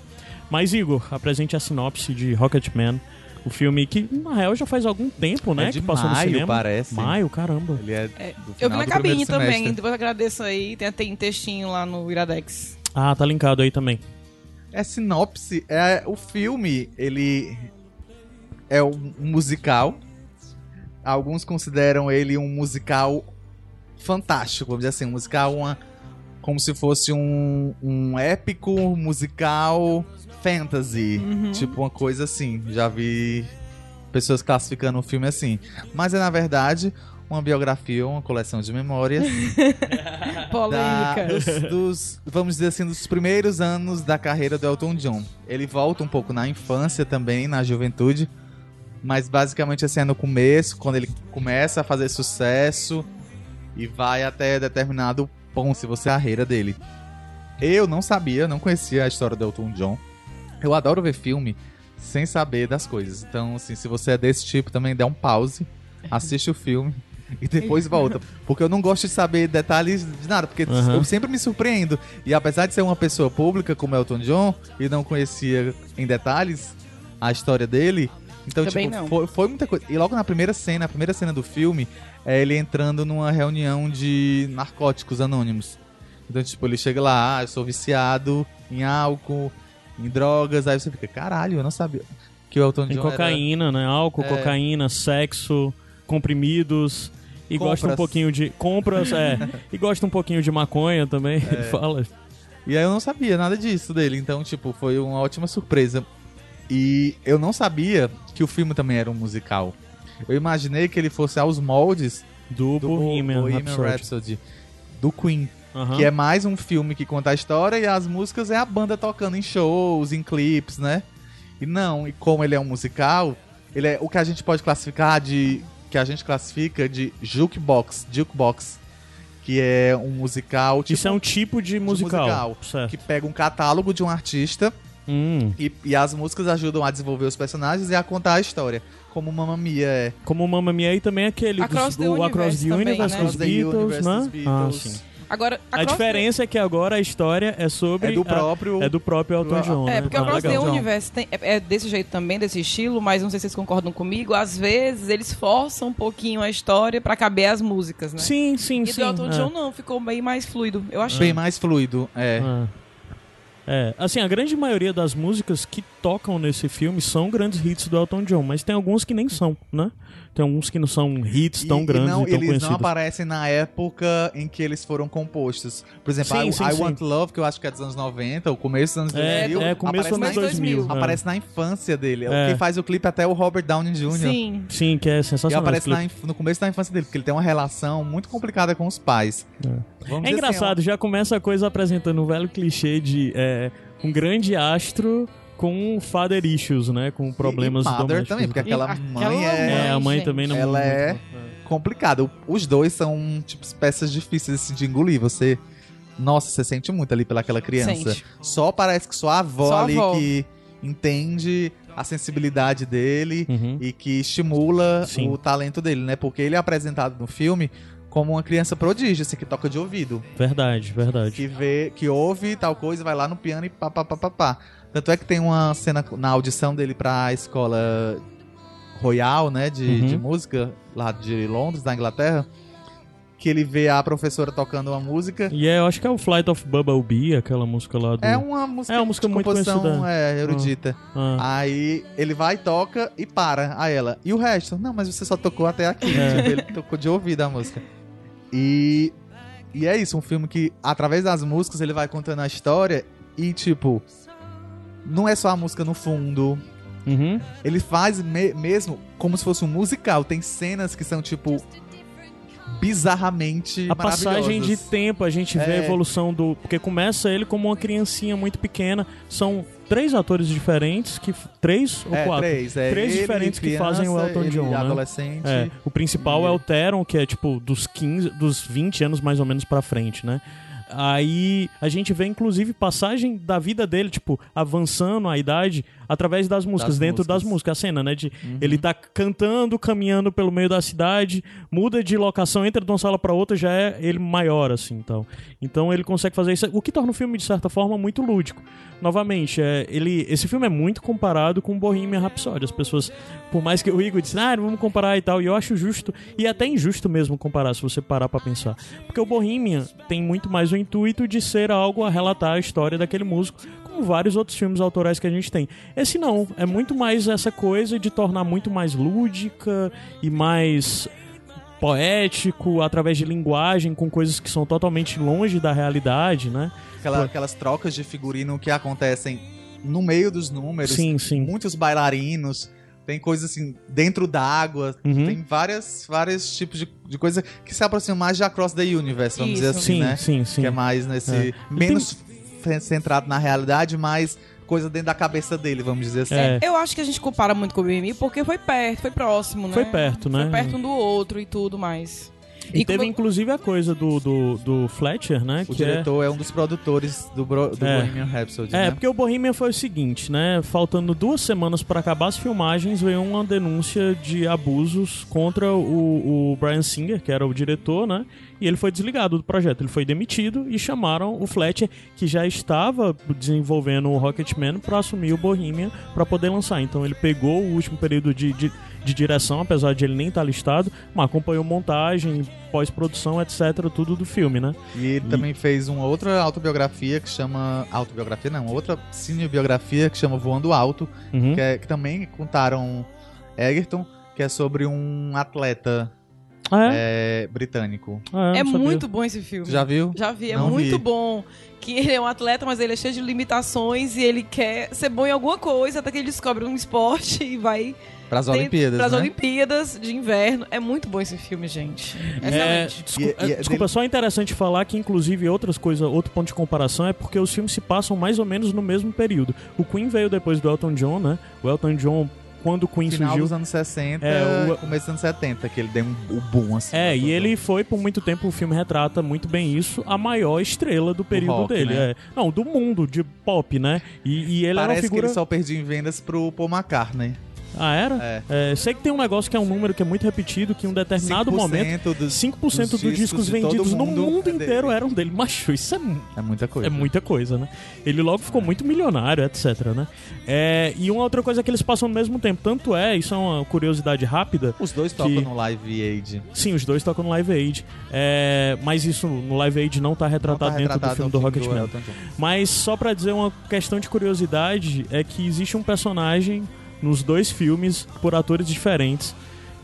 [SPEAKER 2] Mas Igor, apresente a sinopse de Rocketman, o filme que na real já faz algum tempo, né,
[SPEAKER 4] É de
[SPEAKER 2] que passou no
[SPEAKER 4] maio,
[SPEAKER 2] cinema.
[SPEAKER 4] parece.
[SPEAKER 2] Maio, caramba.
[SPEAKER 4] Ele é,
[SPEAKER 3] É, Eu vi na cabine também, depois agradeço aí. Tem, tem textinho lá no Iradex.
[SPEAKER 2] Ah, tá linkado aí também.
[SPEAKER 4] É sinopse, é o filme, ele é um musical. Alguns consideram ele um musical fantástico, vamos dizer assim, um musical uma, como se fosse um, um épico musical fantasy, tipo uma coisa assim. Já vi pessoas classificando o filme assim, mas é na verdade uma biografia, uma coleção de memórias da-
[SPEAKER 3] Polêmica.
[SPEAKER 4] dos, dos- vamos dizer assim, dos primeiros anos da carreira do Elton John. Ele volta um pouco na infância também, na juventude, mas basicamente assim é no começo, quando ele começa a fazer sucesso e vai até determinado ponto, se você a carreira dele. Eu não sabia, não conhecia a história do Elton John. Eu adoro ver filme sem saber das coisas. Então, assim, se você é desse tipo, também dá um pause, assiste o filme e depois volta. Porque eu não gosto de saber detalhes de nada, porque
[SPEAKER 2] Aham.
[SPEAKER 4] eu sempre me surpreendo. E apesar de ser uma pessoa pública como Elton John, e não conhecia em detalhes a história dele, então,
[SPEAKER 3] Também
[SPEAKER 4] tipo,
[SPEAKER 3] não.
[SPEAKER 4] Foi, foi muita coisa. E logo na primeira cena, a primeira cena do filme, é ele entrando numa reunião de narcóticos anônimos. Então, tipo, ele chega lá, ah, eu sou viciado em álcool, em drogas, aí você fica, caralho, eu não sabia que o Elton
[SPEAKER 2] Tem
[SPEAKER 4] John era-
[SPEAKER 2] cocaína, né? Álcool,
[SPEAKER 4] É.
[SPEAKER 2] cocaína, sexo, comprimidos. E gosta um
[SPEAKER 4] Compras.
[SPEAKER 2] pouquinho de. Compras, é. e gosta um pouquinho de maconha também.
[SPEAKER 4] É.
[SPEAKER 2] Ele fala.
[SPEAKER 4] E aí eu não sabia nada disso dele, então, tipo, foi uma ótima surpresa. E eu não sabia que o filme também era um musical. Eu imaginei que ele fosse aos moldes
[SPEAKER 2] Do,
[SPEAKER 4] do
[SPEAKER 2] Bohemian,
[SPEAKER 4] Bohemian
[SPEAKER 2] Rhapsody.
[SPEAKER 4] Rhapsody, do Queen.
[SPEAKER 2] Aham.
[SPEAKER 4] Que é mais um filme que conta a história e as músicas é a banda tocando em shows, em clipes, né? E não, e como ele é um musical, ele é o que a gente pode classificar de. que a gente classifica de jukebox, jukebox. Que é um musical tipo,
[SPEAKER 2] Isso é um tipo de musical.
[SPEAKER 4] musical.
[SPEAKER 2] Certo.
[SPEAKER 4] que pega um catálogo de um artista
[SPEAKER 2] Hum,
[SPEAKER 4] e, e as músicas ajudam a desenvolver os personagens e a contar a história. Como Mamma Mia é.
[SPEAKER 2] como Mamma Mia e também aquele
[SPEAKER 3] Across
[SPEAKER 2] dos,
[SPEAKER 3] the
[SPEAKER 2] o Across the
[SPEAKER 3] Universe também, né?
[SPEAKER 4] Across the
[SPEAKER 2] Beatles,
[SPEAKER 4] Universe
[SPEAKER 2] né?
[SPEAKER 4] dos
[SPEAKER 2] Ah,
[SPEAKER 4] Beatles.
[SPEAKER 2] sim.
[SPEAKER 3] Agora,
[SPEAKER 2] A diferença é que agora a história é sobre.
[SPEAKER 4] É do
[SPEAKER 2] a-
[SPEAKER 4] próprio.
[SPEAKER 2] é do próprio Elton
[SPEAKER 4] do-
[SPEAKER 2] John.
[SPEAKER 3] É,
[SPEAKER 2] né?
[SPEAKER 3] porque
[SPEAKER 2] Ah,
[SPEAKER 3] o Across the. Universe tem- é, é desse jeito também, desse estilo, mas não sei se vocês concordam comigo. Às vezes eles forçam um pouquinho a história pra caber as músicas, né?
[SPEAKER 2] Sim, sim,
[SPEAKER 3] E
[SPEAKER 2] sim.
[SPEAKER 3] do Elton
[SPEAKER 2] é.
[SPEAKER 3] John não, ficou bem mais fluido, eu achei.
[SPEAKER 4] Bem mais fluido. É.
[SPEAKER 2] Ah. É, assim, a grande maioria das músicas que tocam nesse filme são grandes hits do Elton John, mas tem alguns que nem são, né? Tem alguns que não são hits tão
[SPEAKER 4] e,
[SPEAKER 2] grandes
[SPEAKER 4] e não,
[SPEAKER 2] e tão
[SPEAKER 4] eles
[SPEAKER 2] conhecidos.
[SPEAKER 4] não aparecem na época em que eles foram compostos. Por exemplo,
[SPEAKER 2] Sim,
[SPEAKER 4] I,
[SPEAKER 2] sim,
[SPEAKER 4] I
[SPEAKER 2] sim.
[SPEAKER 4] Want Love, que eu acho que é dos anos 90, o começo dos anos
[SPEAKER 2] É,
[SPEAKER 4] 2000.
[SPEAKER 2] é começo dos
[SPEAKER 4] aparece,
[SPEAKER 2] anos
[SPEAKER 4] na,
[SPEAKER 3] 2000.
[SPEAKER 2] 2000. é.
[SPEAKER 4] aparece na infância dele.
[SPEAKER 2] É.
[SPEAKER 4] Quem faz o clipe até é o Robert Downey Jr.
[SPEAKER 3] Sim.
[SPEAKER 2] Sim, que é
[SPEAKER 4] E
[SPEAKER 2] sensacional.
[SPEAKER 4] aparece
[SPEAKER 2] esse
[SPEAKER 4] na no começo da infância dele, porque ele tem uma relação muito complicada com os pais.
[SPEAKER 2] É
[SPEAKER 4] dizer assim,
[SPEAKER 2] engraçado, já começa a coisa apresentando um velho clichê de é, um grande astro com father issues, né? Com problemas
[SPEAKER 4] e Mother
[SPEAKER 2] domésticos.
[SPEAKER 4] também, porque aquela,
[SPEAKER 3] aquela
[SPEAKER 4] mãe é,
[SPEAKER 2] É, a mãe
[SPEAKER 3] gente.
[SPEAKER 2] também não
[SPEAKER 4] ela é
[SPEAKER 2] muito-
[SPEAKER 4] complicada. Os dois são, tipo, peças difíceis assim, de engolir. Você. Nossa, você sente muito ali pelaquela criança.
[SPEAKER 3] Sente.
[SPEAKER 4] Só parece que só a avó
[SPEAKER 3] Só
[SPEAKER 4] ali
[SPEAKER 3] avó.
[SPEAKER 4] que entende a sensibilidade dele
[SPEAKER 2] Uhum.
[SPEAKER 4] e que estimula
[SPEAKER 2] Sim.
[SPEAKER 4] o talento dele, né? Porque ele é apresentado no filme como uma criança prodígio, assim, que toca de ouvido.
[SPEAKER 2] Verdade, verdade.
[SPEAKER 4] Que vê, que ouve tal coisa, vai lá no piano e pá, pá, pá, pá, pá. Tanto é que tem uma cena na audição dele pra escola Royal, né, de,
[SPEAKER 2] Uhum.
[SPEAKER 4] de música, lá de Londres, da Inglaterra, que ele vê a professora tocando uma música.
[SPEAKER 2] E é, eu acho que é o Flight of Bumblebee, aquela música lá do...
[SPEAKER 4] É uma música,
[SPEAKER 2] É uma música
[SPEAKER 4] de
[SPEAKER 2] muito
[SPEAKER 4] composição
[SPEAKER 2] conhecida.
[SPEAKER 4] é, erudita.
[SPEAKER 2] Ah,
[SPEAKER 4] Aí ele vai, toca e para. Aí ela, e o resto? Não, mas você só tocou até aqui.
[SPEAKER 2] É.
[SPEAKER 4] Tipo, ele tocou de ouvido a música. E, e é isso, um filme que, através das músicas, ele vai contando a história e, tipo, não é só a música no fundo.
[SPEAKER 2] uhum.
[SPEAKER 4] Ele faz me- mesmo como se fosse um musical. Tem cenas que são, tipo, bizarramente
[SPEAKER 2] A passagem de tempo, a gente vê a
[SPEAKER 4] É.
[SPEAKER 2] evolução do. Porque começa ele como uma criancinha muito pequena. São três atores diferentes que. Três ou
[SPEAKER 4] É,
[SPEAKER 2] quatro?
[SPEAKER 4] três. É
[SPEAKER 2] Três
[SPEAKER 4] ele,
[SPEAKER 2] diferentes que
[SPEAKER 4] criança,
[SPEAKER 2] fazem o Elton John, né?
[SPEAKER 4] adolescente.
[SPEAKER 2] É, o principal
[SPEAKER 4] E-
[SPEAKER 2] é o Teron, que é tipo dos 15, dos 20 anos mais ou menos pra frente, né? Aí a gente vê inclusive passagem da vida dele, tipo, avançando a idade através das músicas,
[SPEAKER 4] Das
[SPEAKER 2] dentro das
[SPEAKER 4] músicas. Uhum.
[SPEAKER 2] músicas, a cena, né? De ele tá cantando, caminhando pelo meio da cidade, muda de locação, entra de uma sala pra outra, já é ele maior assim, então. Então ele consegue fazer isso, o que torna o filme de certa forma muito lúdico. Novamente, é, ele esse filme é muito comparado com Bohemian Rhapsody. As pessoas, por mais que o Igor disse, ah, vamos comparar e tal, e eu acho justo e até injusto mesmo comparar se você parar pra pensar. Porque o Bohemian tem muito mais o intuito de ser algo a relatar a história daquele músico, como vários outros filmes autorais que a gente tem. Esse não, é muito mais essa coisa de tornar muito mais lúdica e mais poético através de linguagem com coisas que são totalmente longe da realidade, né?
[SPEAKER 4] Aquela- aquelas trocas de figurino que acontecem no meio dos números.
[SPEAKER 2] Sim, sim.
[SPEAKER 4] Muitos bailarinos. Tem coisas assim, dentro d'água.
[SPEAKER 2] Uhum.
[SPEAKER 4] Tem várias, vários tipos de, de coisa que se aproximam mais de Across the Universe, vamos dizer
[SPEAKER 3] Isso.
[SPEAKER 4] assim,
[SPEAKER 2] Sim,
[SPEAKER 4] né?
[SPEAKER 2] sim, sim.
[SPEAKER 4] Que é mais nesse.
[SPEAKER 2] É.
[SPEAKER 4] Menos fe- centrado na realidade, mais coisa dentro da cabeça dele, vamos dizer assim.
[SPEAKER 2] É.
[SPEAKER 3] Eu acho que a gente compara muito com o BMI porque foi perto, foi próximo, né?
[SPEAKER 2] Foi perto, né?
[SPEAKER 3] Foi perto um do outro e tudo mais.
[SPEAKER 2] E,
[SPEAKER 3] E
[SPEAKER 2] teve
[SPEAKER 3] como-
[SPEAKER 2] inclusive a coisa do, do, do Fletcher, né?
[SPEAKER 4] O
[SPEAKER 2] que é-
[SPEAKER 4] diretor é... um dos produtores do, Bro- do
[SPEAKER 2] É.
[SPEAKER 4] Bohemian Rhapsody,
[SPEAKER 2] É,
[SPEAKER 4] né?
[SPEAKER 2] porque o Bohemian foi o seguinte, né? Faltando duas semanas para acabar as filmagens, veio uma denúncia de abusos contra o, o Brian Singer, que era o diretor, né? E ele foi desligado do projeto. Ele foi demitido e chamaram o Fletcher, que já estava desenvolvendo o Rocketman, para assumir o Bohemian para poder lançar. Então ele pegou o último período de, de, de direção, apesar de ele nem estar listado, mas acompanhou montagem, pós-produção, etc., tudo do filme, né?
[SPEAKER 4] E ele também fez uma outra autobiografia que chama. Autobiografia não, outra cinebiografia que chama Voando Alto,
[SPEAKER 2] Uhum.
[SPEAKER 4] que, é- que também contaram Egerton, que é sobre um atleta
[SPEAKER 2] Ah, é?
[SPEAKER 4] é, britânico.
[SPEAKER 2] Ah,
[SPEAKER 3] É muito bom esse filme.
[SPEAKER 4] Tu já viu?
[SPEAKER 3] Já vi, é
[SPEAKER 4] Não
[SPEAKER 3] muito
[SPEAKER 4] vi.
[SPEAKER 3] bom. Que ele é um atleta, mas ele é cheio de limitações e ele quer ser bom em alguma coisa, até que ele descobre um esporte e vai
[SPEAKER 4] Pras
[SPEAKER 3] tem-
[SPEAKER 4] Olimpíadas,
[SPEAKER 3] pras
[SPEAKER 4] né?
[SPEAKER 3] Olimpíadas de inverno. É muito bom esse filme, gente.
[SPEAKER 2] É,
[SPEAKER 3] Excelente.
[SPEAKER 2] descu-
[SPEAKER 4] E- e
[SPEAKER 2] é,
[SPEAKER 4] é
[SPEAKER 2] desculpa,
[SPEAKER 4] dele-
[SPEAKER 2] só é interessante falar que, inclusive, outras coisas, outro ponto de comparação é porque os filmes se passam mais ou menos no mesmo período. O Queen veio depois do Elton John, né? O Elton John, quando o Queen
[SPEAKER 4] Final
[SPEAKER 2] surgiu.
[SPEAKER 4] dos anos 60,
[SPEAKER 2] É, o-
[SPEAKER 4] começo dos anos 70, que ele deu um, o boom, assim.
[SPEAKER 2] É,
[SPEAKER 4] né,
[SPEAKER 2] e ele foi, por muito tempo, o filme retrata muito bem isso, a maior estrela do período
[SPEAKER 4] rock,
[SPEAKER 2] dele.
[SPEAKER 4] né?
[SPEAKER 2] é. Não, do mundo, de pop, né? E, e ele era uma
[SPEAKER 4] Parece
[SPEAKER 2] figura...
[SPEAKER 4] que ele só perdia em vendas pro Paul McCartney.
[SPEAKER 2] Ah, era?
[SPEAKER 4] É.
[SPEAKER 2] É, sei que tem um negócio que é um número que é muito repetido, que em um determinado
[SPEAKER 4] 5%
[SPEAKER 2] momento...
[SPEAKER 4] dos,
[SPEAKER 2] 5%
[SPEAKER 4] dos
[SPEAKER 2] dos discos, vendidos no
[SPEAKER 4] mundo
[SPEAKER 2] mundo
[SPEAKER 4] é
[SPEAKER 2] inteiro eram dele. Macho, isso é
[SPEAKER 4] É muita coisa.
[SPEAKER 2] É muita coisa, né? Ele logo ficou muito milionário, etc, né? É, e uma outra coisa é que eles passam no mesmo tempo. Tanto é, isso é uma curiosidade rápida.
[SPEAKER 4] Os dois
[SPEAKER 2] que-
[SPEAKER 4] tocam no Live Aid.
[SPEAKER 2] Sim, os dois tocam no Live Aid. É, mas isso no Live Aid não tá retratado
[SPEAKER 4] Não tá
[SPEAKER 2] dentro
[SPEAKER 4] retratado
[SPEAKER 2] do filme do Rocketman.
[SPEAKER 4] Elton John.
[SPEAKER 2] Mas só pra dizer uma questão de curiosidade, é que existe um personagem nos dois filmes por atores diferentes.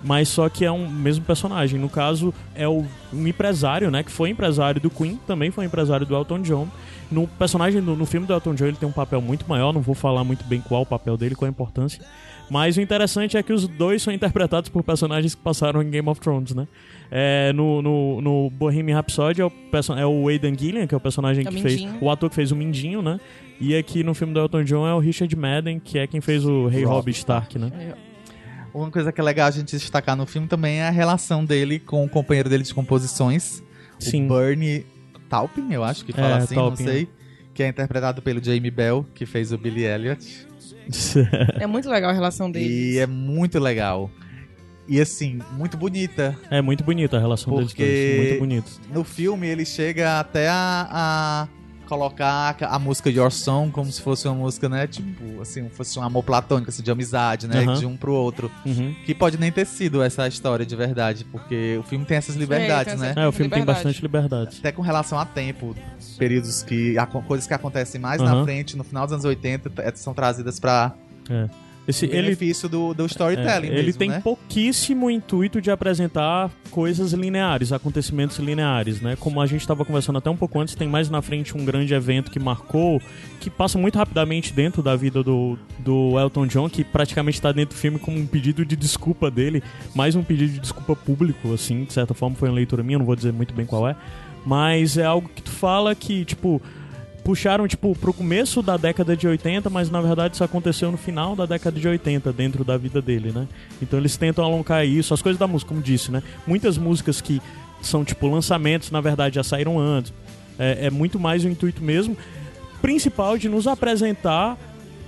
[SPEAKER 2] Mas só que é um mesmo personagem. No caso, é o, um empresário, né? Que foi empresário do Queen, também foi empresário do Elton John. No personagem, no, no filme do Elton John, ele tem um papel muito maior. Não vou falar muito bem qual o papel dele, qual a importância. Mas o interessante é que os dois são interpretados por personagens que passaram em Game of Thrones, né? É, no, no, no Bohemian Rhapsody é o, é o Aidan Gillian, que é o personagem
[SPEAKER 3] É
[SPEAKER 2] que fez...
[SPEAKER 3] Mindinho.
[SPEAKER 2] O ator que fez o Mindinho, né? E aqui no filme do Elton John é o Richard Madden, que é quem fez o Rei
[SPEAKER 4] Robb
[SPEAKER 2] Robb Stark, né?
[SPEAKER 4] Uma coisa que é legal a gente destacar no filme também é a relação dele com o companheiro dele de composições,
[SPEAKER 2] Sim.
[SPEAKER 4] o Bernie Taupin, eu acho que fala
[SPEAKER 2] É,
[SPEAKER 4] assim,
[SPEAKER 2] Taupin,
[SPEAKER 4] não sei. Que é interpretado pelo Jamie Bell, que fez o Billy Elliot.
[SPEAKER 3] É muito legal a relação deles.
[SPEAKER 4] E é muito legal. E assim, muito bonita.
[SPEAKER 2] é muito bonita a relação
[SPEAKER 4] Porque-
[SPEAKER 2] deles dois. Muito bonito.
[SPEAKER 4] No filme ele chega até a, a colocar a, música Your Song como se fosse uma música, né? Tipo, assim, fosse um amor platônico, assim, de amizade, né?
[SPEAKER 2] Aham.
[SPEAKER 4] De um pro outro.
[SPEAKER 2] Uhum.
[SPEAKER 4] Que pode nem ter sido essa história de verdade, porque o filme tem essas liberdades,
[SPEAKER 3] tem
[SPEAKER 4] né?
[SPEAKER 3] essa-
[SPEAKER 2] É, o filme tem
[SPEAKER 3] Liberdade.
[SPEAKER 2] bastante liberdade.
[SPEAKER 4] Até com relação a tempo, períodos que. coisas que acontecem mais na
[SPEAKER 2] Aham.
[SPEAKER 4] frente, no final dos anos 80, t- são trazidas pra,
[SPEAKER 2] É. Esse,
[SPEAKER 4] O
[SPEAKER 2] ele
[SPEAKER 4] benefício do, do
[SPEAKER 2] É,
[SPEAKER 4] storytelling
[SPEAKER 2] ele
[SPEAKER 4] mesmo,
[SPEAKER 2] tem
[SPEAKER 4] né?
[SPEAKER 2] pouquíssimo intuito de apresentar coisas lineares, acontecimentos lineares, né? Como a gente estava conversando até um pouco antes, tem mais na frente um grande evento que marcou, que passa muito rapidamente dentro da vida do, do Elton John, que praticamente está dentro do filme como um pedido de desculpa dele, mais um pedido de desculpa público, assim, de certa forma foi uma leitura minha, não vou dizer muito bem qual é, mas é algo que tu fala que, tipo, puxaram, tipo, pro começo da década de 80, mas na verdade isso aconteceu no final da década de 80, dentro da vida dele, né? Então eles tentam alongar isso, as coisas da música, como disse, né? Muitas músicas que são, tipo, lançamentos, na verdade, já saíram antes. É, é muito mais o intuito mesmo, principal de nos apresentar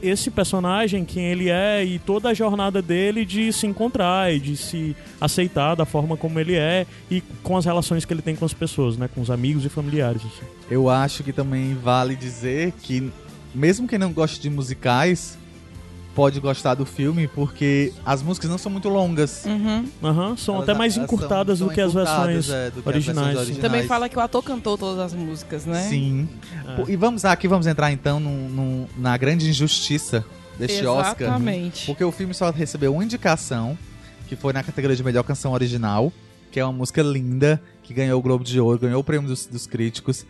[SPEAKER 2] esse personagem, quem ele é e toda a jornada dele de se encontrar e de se aceitar da forma como ele é e com as relações que ele tem com as pessoas, né? Com os amigos e familiares, assim.
[SPEAKER 4] Eu acho que também vale dizer que, mesmo quem não gosta de musicais, pode gostar do filme, porque as músicas não são muito longas.
[SPEAKER 3] Uhum.
[SPEAKER 2] Aham, são
[SPEAKER 4] Elas-
[SPEAKER 2] até mais encurtadas
[SPEAKER 4] são-
[SPEAKER 2] do que as
[SPEAKER 4] encurtadas,
[SPEAKER 2] versões
[SPEAKER 4] é, do que as
[SPEAKER 2] originais.
[SPEAKER 4] versões
[SPEAKER 2] sim.
[SPEAKER 4] originais.
[SPEAKER 3] Também fala que o ator cantou todas as músicas, né?
[SPEAKER 4] Sim.
[SPEAKER 2] É.
[SPEAKER 4] E vamos aqui, vamos entrar então num- num- na grande injustiça deste Oscar.
[SPEAKER 3] Exatamente.
[SPEAKER 4] Porque o filme só recebeu uma indicação, que foi na categoria de melhor canção original, que é uma música linda, que ganhou o Globo de Ouro, ganhou o prêmio dos, dos críticos.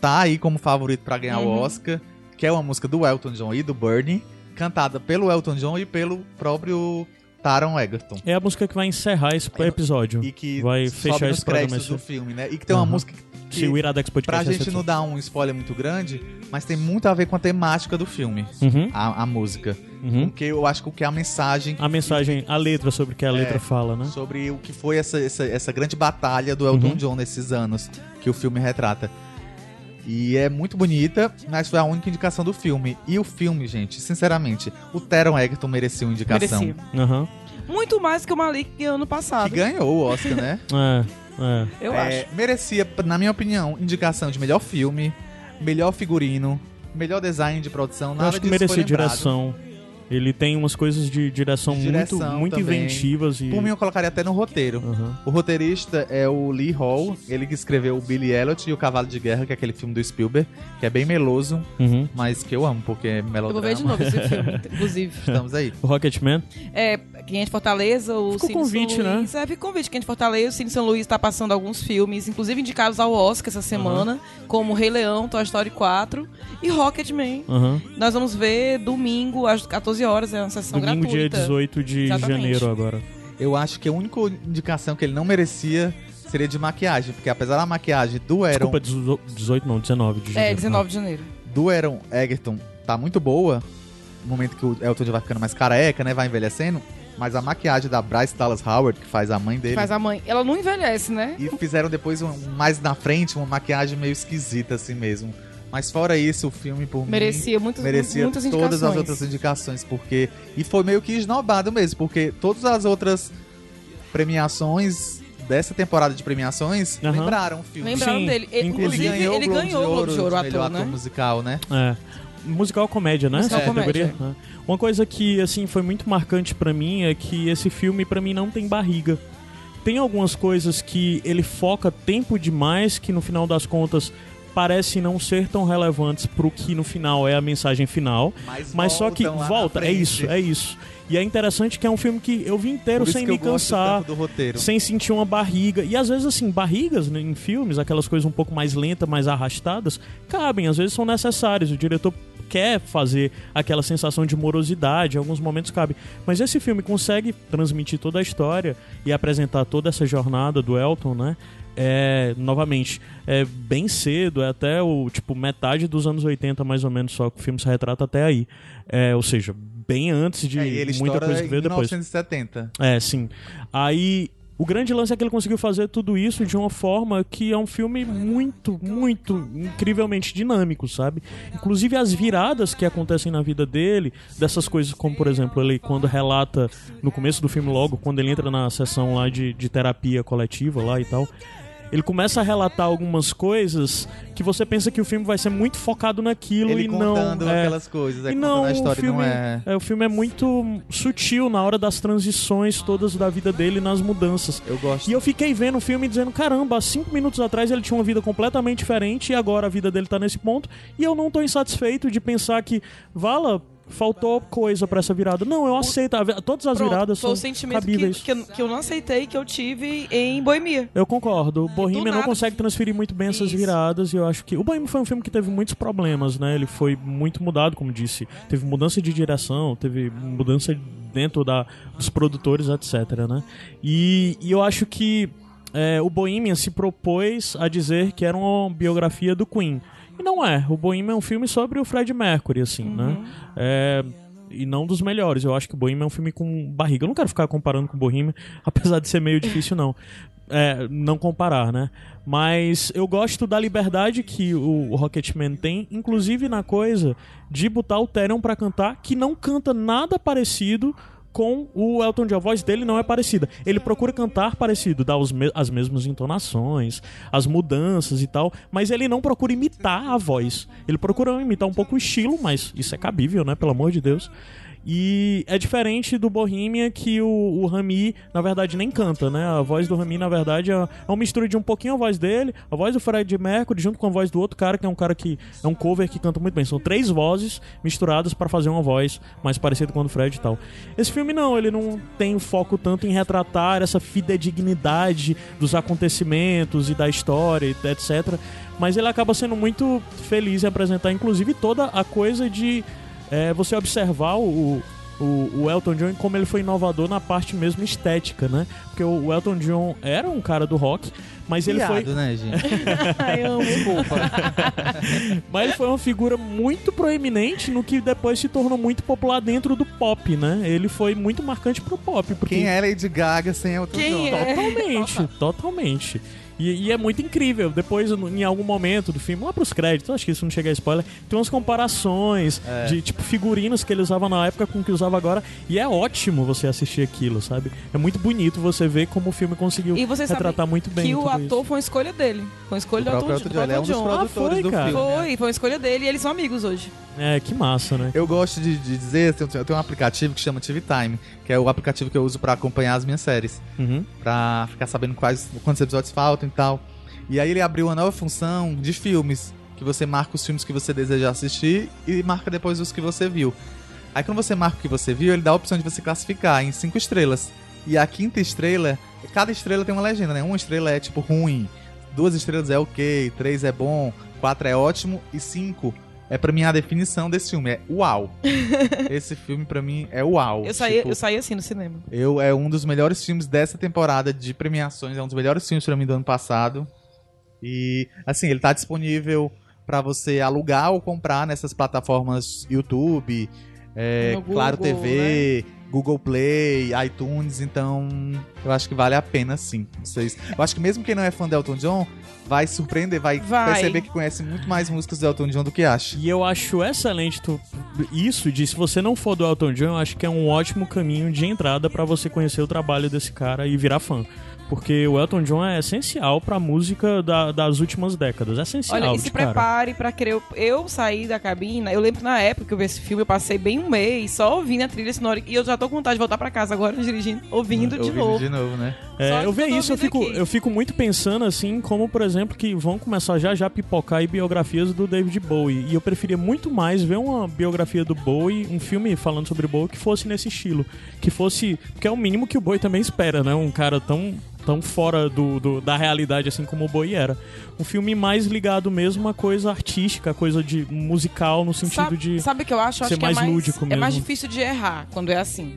[SPEAKER 4] Tá aí como favorito pra ganhar o
[SPEAKER 3] Uhum.
[SPEAKER 4] Oscar, que é uma música do Elton John e do Bernie, cantada pelo Elton John e pelo próprio Taron Egerton.
[SPEAKER 2] É a música que vai encerrar esse episódio.
[SPEAKER 4] E que
[SPEAKER 2] vai fechar programa.
[SPEAKER 4] créditos do filme, né? E que tem uma
[SPEAKER 2] Aham.
[SPEAKER 4] música que,
[SPEAKER 2] Se o Iradex
[SPEAKER 4] pra
[SPEAKER 2] Podcast
[SPEAKER 4] gente não dar um spoiler muito grande, mas tem muito a ver com a temática do filme,
[SPEAKER 2] Uhum,
[SPEAKER 4] a, a música.
[SPEAKER 2] uhum.
[SPEAKER 4] Porque eu acho que o que é a mensagem
[SPEAKER 2] A mensagem, a letra sobre o que a letra fala, né?
[SPEAKER 4] sobre o que foi essa, essa, essa grande batalha do Elton
[SPEAKER 2] Uhum.
[SPEAKER 4] John nesses anos que o filme retrata. E é muito bonita, mas foi a única indicação do filme. E o filme, gente, sinceramente, o Teron Egerton merecia uma indicação.
[SPEAKER 3] Merecia.
[SPEAKER 2] Aham.
[SPEAKER 3] Muito mais que o Malik ano
[SPEAKER 4] Que
[SPEAKER 3] passado.
[SPEAKER 4] ganhou o Oscar, né?
[SPEAKER 2] É, é.
[SPEAKER 3] Eu
[SPEAKER 4] É,
[SPEAKER 3] acho.
[SPEAKER 4] merecia, na minha opinião, indicação de melhor filme, melhor figurino, melhor design de produção.
[SPEAKER 2] Eu
[SPEAKER 4] Nada
[SPEAKER 2] acho que merecia direção. Ele tem umas coisas de direção,
[SPEAKER 4] De direção
[SPEAKER 2] muito, muito
[SPEAKER 4] também.
[SPEAKER 2] inventivas e.
[SPEAKER 4] Por mim, eu colocaria até no roteiro.
[SPEAKER 2] Aham.
[SPEAKER 4] O roteirista é o Lee Hall, ele que escreveu o Billy Elliot e o Cavalo de Guerra, que é aquele filme do Spielberg, que é bem meloso,
[SPEAKER 2] Uhum.
[SPEAKER 4] mas que eu amo, porque é
[SPEAKER 3] Eu
[SPEAKER 4] melodrama.
[SPEAKER 3] vou ver de novo esse filme, inclusive.
[SPEAKER 4] Estamos aí.
[SPEAKER 2] O Rocketman.
[SPEAKER 3] É, quem é de Fortaleza, o
[SPEAKER 2] Ficou
[SPEAKER 3] Cine
[SPEAKER 2] convite,
[SPEAKER 3] São
[SPEAKER 2] né?
[SPEAKER 3] É, fica convite. Quem é de Fortaleza, o Cine São Luís tá passando alguns filmes, inclusive indicados ao Oscar essa semana, como Rei Leão, Toy Story 4 e Rocketman.
[SPEAKER 2] Aham.
[SPEAKER 3] Nós vamos ver domingo, às 14 horas, é uma sessão
[SPEAKER 2] Domingo, dia
[SPEAKER 3] gratuita.
[SPEAKER 2] 18 de
[SPEAKER 3] Exatamente.
[SPEAKER 2] janeiro agora.
[SPEAKER 4] Eu acho que a única indicação que ele não merecia seria de maquiagem, porque apesar da maquiagem do Aaron,
[SPEAKER 2] Desculpa, 18 não, 19 de janeiro.
[SPEAKER 3] É, 19 de janeiro.
[SPEAKER 4] do Aaron Egerton tá muito boa, no momento que o Elton John vai ficando mais careca, né, vai envelhecendo, mas a maquiagem da Bryce Dallas Howard, que faz a mãe dele,
[SPEAKER 3] Faz a mãe. Ela não envelhece, né?
[SPEAKER 4] E fizeram depois, um, mais na frente, uma maquiagem meio esquisita assim mesmo. Mas fora isso, o filme, por mim,
[SPEAKER 3] Merecia, muitas,
[SPEAKER 4] merecia
[SPEAKER 3] muitas indicações.
[SPEAKER 4] todas as outras indicações, porque... E foi meio que esnobado mesmo, porque todas as outras premiações dessa temporada de premiações lembraram o filme.
[SPEAKER 3] Lembraram
[SPEAKER 2] Sim,
[SPEAKER 3] dele. Ele,
[SPEAKER 2] inclusive,
[SPEAKER 3] inclusive, ele ganhou o Globo de Ouro,
[SPEAKER 4] melhor
[SPEAKER 3] ator, né?
[SPEAKER 4] musical, né?
[SPEAKER 2] É. Musical comédia, né?
[SPEAKER 3] Musical
[SPEAKER 2] Essa
[SPEAKER 3] comédia,
[SPEAKER 2] categoria? É. Uma coisa que assim foi muito marcante pra mim é que esse filme pra mim não tem barriga. Tem algumas coisas que ele foca tempo demais que no final das contas parecem não ser tão relevantes pro que no final é a mensagem final, mas só que volta, é isso, é isso. E é interessante que é um filme que eu vi inteiro sem me cansar
[SPEAKER 4] tanto do roteiro.
[SPEAKER 2] sem sentir uma barriga. E às vezes, assim, barrigas né, em filmes, aquelas coisas um pouco mais lentas, mais arrastadas, cabem, às vezes são necessárias. O diretor quer fazer aquela sensação de morosidade, em alguns momentos cabe. Mas esse filme consegue transmitir toda a história e apresentar toda essa jornada do Elton, né? É, novamente, é bem cedo, é até o tipo metade dos anos 80 mais ou menos só que o filme se retrata até aí. É, ou seja, bem antes de
[SPEAKER 4] É, ele
[SPEAKER 2] muita coisa que veio depois.
[SPEAKER 4] 1970.
[SPEAKER 2] É, sim. Aí, o grande lance é que ele conseguiu fazer tudo isso de uma forma que é um filme muito, muito incrivelmente dinâmico, sabe? Inclusive as viradas que acontecem na vida dele, dessas coisas como, por exemplo, ele quando relata no começo do filme logo, quando ele entra na sessão lá de, de terapia coletiva lá e tal, ele começa a relatar algumas coisas que você pensa que o filme vai ser muito focado naquilo
[SPEAKER 4] Ele
[SPEAKER 2] e não
[SPEAKER 4] contando
[SPEAKER 2] é,
[SPEAKER 4] aquelas coisas, é
[SPEAKER 2] e não,
[SPEAKER 4] a história
[SPEAKER 2] o filme,
[SPEAKER 4] não é...
[SPEAKER 2] o filme é muito sutil na hora das transições todas da vida dele nas mudanças.
[SPEAKER 4] Eu gosto.
[SPEAKER 2] E eu fiquei vendo o filme dizendo, caramba, há cinco minutos atrás ele tinha uma vida completamente diferente e agora a vida dele tá nesse ponto. E eu não tô insatisfeito de pensar que, Vala, faltou coisa pra essa virada. Não, eu aceito. Todas as
[SPEAKER 3] Pronto,
[SPEAKER 2] viradas
[SPEAKER 3] foi
[SPEAKER 2] são
[SPEAKER 3] o sentimento que,
[SPEAKER 2] cabíveis.
[SPEAKER 3] que, eu, que eu não aceitei, que eu tive em Boemia.
[SPEAKER 2] Eu concordo. O Bohemian não consegue transferir muito bem essas
[SPEAKER 3] Isso.
[SPEAKER 2] viradas e eu acho que... O Bohemian foi um filme que teve muitos problemas, né? Ele foi muito mudado, como disse. Teve mudança de direção, teve mudança dentro da, dos produtores, etc, né? E, e eu acho que é, o Bohemian se propôs a dizer que era uma biografia do Queen. E não é. O Bohemian é um filme sobre o Fred Mercury, assim, né? É, e não dos melhores. Eu acho que o Bohemian é um filme com barriga. Eu não quero ficar comparando com o Bohemian, apesar de ser meio difícil, não. É, não comparar, né? Mas eu gosto da liberdade que o, Rocketman tem, inclusive na coisa de botar o Therion pra cantar, que não canta nada parecido com o Elton John. A voz dele não é parecida. Ele procura cantar parecido, os me- as mesmas entonações, as mudanças e tal, mas ele não procura imitar a voz. Ele procura imitar um pouco o estilo, mas isso é cabível, né? Pelo amor de Deus. E é diferente do Bohemia que o, o Rami, na verdade, nem canta, né? A voz do Rami, na verdade, é é uma mistura de um pouquinho a voz dele, a voz do Fred Mercury, junto com a voz do outro cara, que é um cara que é um cover que canta muito bem. São três vozes misturadas para fazer uma voz mais parecida com a do Fred e tal. Esse filme não, ele não tem foco tanto em retratar essa fidedignidade dos acontecimentos e da história, etc. Mas ele acaba sendo muito feliz em apresentar, inclusive, toda a coisa de é, você observar o, o, o Elton John e como ele foi inovador na parte mesmo estética, né? Porque o, o Elton John era um cara do rock, mas ele foi,
[SPEAKER 4] né, gente?
[SPEAKER 3] Ai, amo.
[SPEAKER 2] mas ele foi uma figura muito proeminente no que depois se tornou muito popular dentro do pop, né? Ele foi muito marcante pro pop, porque
[SPEAKER 4] Quem é Lady Gaga sem Elton
[SPEAKER 3] Quem
[SPEAKER 4] John?
[SPEAKER 3] é?
[SPEAKER 2] Totalmente, totalmente. E, e é muito incrível. Depois, em algum momento do filme, lá pros créditos, acho que isso não chega a spoiler, tem umas comparações
[SPEAKER 4] É.
[SPEAKER 2] de tipo figurinos que ele usava na época com o que usava agora. E é ótimo você assistir aquilo, sabe? É muito bonito você ver como o filme conseguiu
[SPEAKER 3] E você sabe
[SPEAKER 2] retratar muito bem.
[SPEAKER 3] que o
[SPEAKER 2] tudo
[SPEAKER 3] ator
[SPEAKER 2] isso.
[SPEAKER 3] foi uma escolha dele. Foi uma escolha
[SPEAKER 4] O
[SPEAKER 3] do Elton,
[SPEAKER 4] Elton John, ele é um dos
[SPEAKER 3] John.
[SPEAKER 4] produtores
[SPEAKER 2] Ah, foi,
[SPEAKER 4] do
[SPEAKER 2] cara.
[SPEAKER 4] filme. né?
[SPEAKER 3] Foi, foi uma escolha dele e eles são amigos hoje.
[SPEAKER 2] É, que massa, né?
[SPEAKER 4] Eu gosto de, de dizer, eu tenho um aplicativo que chama TV Time, que é o aplicativo que eu uso pra acompanhar as minhas séries,
[SPEAKER 2] Uhum.
[SPEAKER 4] Pra ficar sabendo quais quantos episódios faltam e tal. E aí ele abriu uma nova função de filmes, que você marca os filmes que você deseja assistir e marca depois os que você viu. Aí quando você marca o que você viu, ele dá a opção de você classificar em cinco estrelas. E a quinta estrela, cada estrela tem uma legenda, né? Uma estrela é tipo ruim, duas estrelas é ok, três é bom, quatro é ótimo e cinco é pra mim a definição desse filme, é uau. Esse filme pra mim é uau.
[SPEAKER 3] Eu saí,
[SPEAKER 4] Tipo,
[SPEAKER 3] eu saí assim no cinema.
[SPEAKER 4] eu é um dos melhores filmes dessa temporada de premiações, é um dos melhores filmes pra mim do ano passado. E assim, ele tá disponível pra você alugar ou comprar nessas plataformas YouTube, é,
[SPEAKER 3] Google,
[SPEAKER 4] Claro TV, Google Play, iTunes, então eu acho que vale a pena sim. Vocês, eu acho que mesmo quem não é fã do Elton John vai surpreender, vai,
[SPEAKER 3] Vai.
[SPEAKER 4] perceber que conhece muito mais músicas do Elton John do que acha.
[SPEAKER 2] E eu acho excelente tu- isso de se você não for do Elton John, eu acho que é um ótimo caminho de entrada pra você conhecer o trabalho desse cara e virar fã. Porque o Elton John é essencial pra música da- das últimas décadas. É essencial,
[SPEAKER 3] Olha, e
[SPEAKER 2] de
[SPEAKER 3] se
[SPEAKER 2] cara.
[SPEAKER 3] prepare pra querer. Eu, saí da cabina, eu lembro na época que eu vi esse filme, eu passei bem um mês só ouvindo a trilha sonora. E eu já tô com vontade de voltar pra casa agora dirigindo, ouvindo de
[SPEAKER 4] Ouvindo
[SPEAKER 3] novo.
[SPEAKER 4] de novo, né?
[SPEAKER 2] É, eu vejo isso, eu fico,
[SPEAKER 3] aqui.
[SPEAKER 2] eu fico muito pensando assim, como por exemplo, que vão começar já já a pipocar aí biografias do David Bowie. E eu preferia muito mais ver uma biografia do Bowie, um filme falando sobre Bowie que fosse nesse estilo. Que fosse. Porque é o mínimo que o Bowie também espera, né? Um cara tão. Tão fora do, do- da realidade assim como o Bowie era. Um filme mais ligado mesmo a coisa artística, a coisa de musical, no sentido
[SPEAKER 3] Sabe,
[SPEAKER 2] de.
[SPEAKER 3] sabe o que eu acho?
[SPEAKER 2] ser
[SPEAKER 3] acho
[SPEAKER 2] mais
[SPEAKER 3] que é mais,
[SPEAKER 2] lúdico
[SPEAKER 3] É mais
[SPEAKER 2] mesmo.
[SPEAKER 3] difícil de errar quando é assim.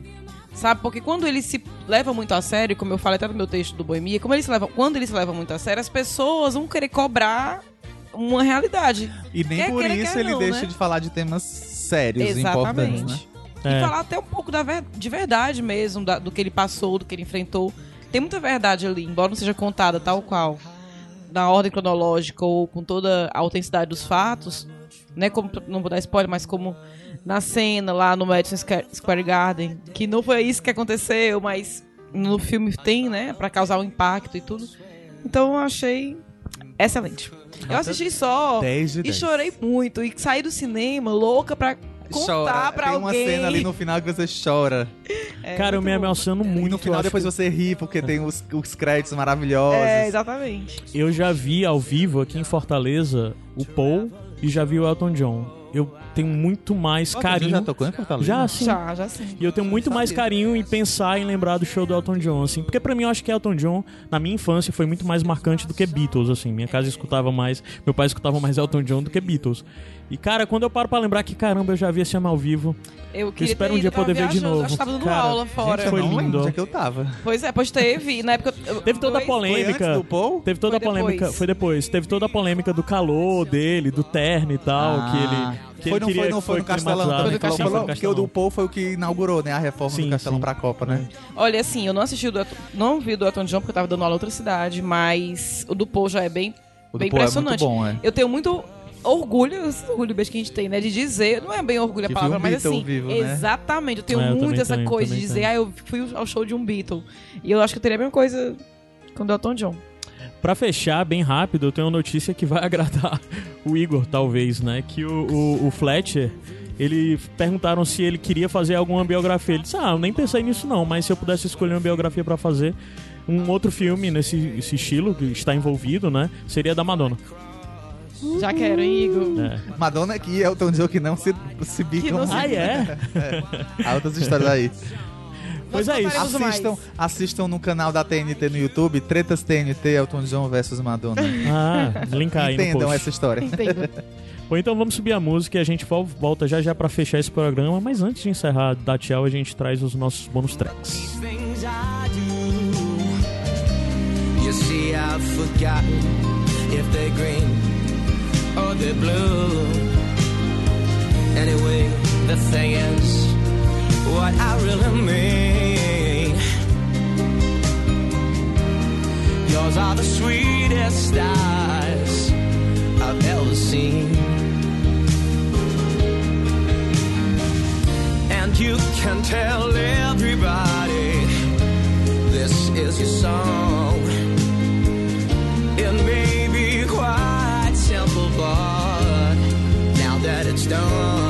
[SPEAKER 3] Sabe? Porque quando ele se leva muito a sério, como eu falei até no meu texto do Boemia, como ele se leva, quando ele se leva muito a sério, as pessoas vão querer cobrar uma realidade.
[SPEAKER 4] E nem
[SPEAKER 3] Quer
[SPEAKER 4] por isso
[SPEAKER 3] quer
[SPEAKER 4] ele
[SPEAKER 3] não,
[SPEAKER 4] deixa
[SPEAKER 3] né?
[SPEAKER 4] de falar de temas sérios e importantes, né?
[SPEAKER 3] E
[SPEAKER 2] É.
[SPEAKER 3] falar até um pouco da ver- de verdade mesmo, da- do que ele passou, do que ele enfrentou. Tem muita verdade ali, embora não seja contada tal qual, na ordem cronológica ou com toda a autenticidade dos fatos, né? Como, não vou dar spoiler, mas como na cena lá no Madison Square Garden, que não foi isso que aconteceu, mas no filme tem, né? Pra causar um impacto e tudo. Então eu achei excelente. Eu assisti só
[SPEAKER 4] 10 de
[SPEAKER 3] e
[SPEAKER 4] 10.
[SPEAKER 3] chorei muito. E saí do cinema louca pra contar
[SPEAKER 4] Chora.
[SPEAKER 3] pra
[SPEAKER 4] Tem uma
[SPEAKER 3] alguém.
[SPEAKER 4] cena ali no final que você chora.
[SPEAKER 3] É,
[SPEAKER 2] Cara, eu me emociono
[SPEAKER 4] e
[SPEAKER 2] muito.
[SPEAKER 4] no final depois
[SPEAKER 2] que-
[SPEAKER 4] você ri, porque tem os, os créditos maravilhosos.
[SPEAKER 3] É, exatamente.
[SPEAKER 2] Eu já vi ao vivo aqui em Fortaleza o Paul e já vi o Elton John. eu tenho muito mais
[SPEAKER 4] John
[SPEAKER 2] carinho.
[SPEAKER 4] já tocou em Fortaleza?
[SPEAKER 2] Já, sim.
[SPEAKER 3] Já, já sim.
[SPEAKER 2] E eu tenho muito mais carinho em pensar em lembrar do show do Elton John, assim. Porque pra mim eu acho que Elton John, na minha infância, foi muito mais marcante do que Beatles, assim. Minha casa escutava mais, meu pai escutava mais Elton John do que Beatles. E, cara, quando eu paro pra lembrar que, caramba, eu já vi esse ao vivo.
[SPEAKER 3] Eu queria
[SPEAKER 2] espero
[SPEAKER 3] ter
[SPEAKER 2] um dia poder ver de novo.
[SPEAKER 3] Acho que tava dando
[SPEAKER 2] Cara,
[SPEAKER 3] aula fora.
[SPEAKER 4] Gente, eu
[SPEAKER 2] Foi
[SPEAKER 4] não
[SPEAKER 2] lindo.
[SPEAKER 4] onde é que eu tava.
[SPEAKER 3] Pois é, pois teve. Na época. eu-
[SPEAKER 2] Teve toda a polêmica.
[SPEAKER 4] Foi antes do Paul?
[SPEAKER 2] Teve toda
[SPEAKER 3] Foi
[SPEAKER 2] a polêmica.
[SPEAKER 3] depois.
[SPEAKER 2] Foi depois. Teve toda a polêmica do calor dele, do terno e tal,
[SPEAKER 4] Ah.
[SPEAKER 2] que ele. Que
[SPEAKER 4] foi, não foi, não foi no Castelão também.
[SPEAKER 3] Foi Castelão.
[SPEAKER 4] Porque o do Paul foi o que inaugurou, né? A reforma
[SPEAKER 2] Sim,
[SPEAKER 4] do Castelão
[SPEAKER 2] sim.
[SPEAKER 4] pra Copa, né?
[SPEAKER 3] Olha, assim, eu não assisti o do não vi o do Elton John porque eu tava dando aula em outra cidade, mas o do Paul já é bem,
[SPEAKER 4] O
[SPEAKER 3] bem
[SPEAKER 4] é muito
[SPEAKER 3] impressionante.
[SPEAKER 4] bom, é.
[SPEAKER 3] Eu tenho muito orgulho, esse orgulho beijo que a gente tem, né, de dizer, não é bem orgulho
[SPEAKER 4] Que
[SPEAKER 3] a palavra,
[SPEAKER 4] um
[SPEAKER 3] mas
[SPEAKER 4] Beatle
[SPEAKER 3] assim,
[SPEAKER 4] vivo, né?
[SPEAKER 3] exatamente, eu tenho
[SPEAKER 2] É, eu
[SPEAKER 3] muito
[SPEAKER 2] também
[SPEAKER 3] essa
[SPEAKER 2] tenho,
[SPEAKER 3] coisa de dizer,
[SPEAKER 2] tenho.
[SPEAKER 3] ah, eu fui ao show de um Beatle. E eu acho que eu teria a mesma coisa com o Elton John.
[SPEAKER 2] Pra fechar, bem rápido, eu tenho uma notícia que vai agradar o Igor, talvez, né? Que o, o, o Fletcher, ele perguntaram se ele queria fazer alguma biografia. Ele disse, ah, eu nem pensei nisso não, mas se eu pudesse escolher uma biografia pra fazer, um outro filme nesse esse estilo que está envolvido, né? Seria da Madonna.
[SPEAKER 3] Já quero, hein, Igor?
[SPEAKER 2] É.
[SPEAKER 4] Madonna e Elton John que não se, se bicam.
[SPEAKER 3] não se-
[SPEAKER 2] Ah, é?
[SPEAKER 4] Há outras histórias aí.
[SPEAKER 2] Pois é isso.
[SPEAKER 3] mais.
[SPEAKER 4] Assistam, assistam no canal da TNT no YouTube, Tretas TNT, Elton John versus Madonna.
[SPEAKER 2] Ah, linkar aí no
[SPEAKER 4] Entendam
[SPEAKER 2] post.
[SPEAKER 4] essa história.
[SPEAKER 3] Entendo.
[SPEAKER 2] Bom, então vamos subir a música e a gente vol- volta já já pra fechar esse programa. Mas antes de encerrar, dar tchau, a gente traz os nossos bônus tracks.
[SPEAKER 5] You see, I've forgotten if they're green or they're blue. Anyway, the thing is, what I really mean. Yours are the sweetest eyes I've ever seen. And you can tell everybody this is your song. It may be quite simple, but now that it's done,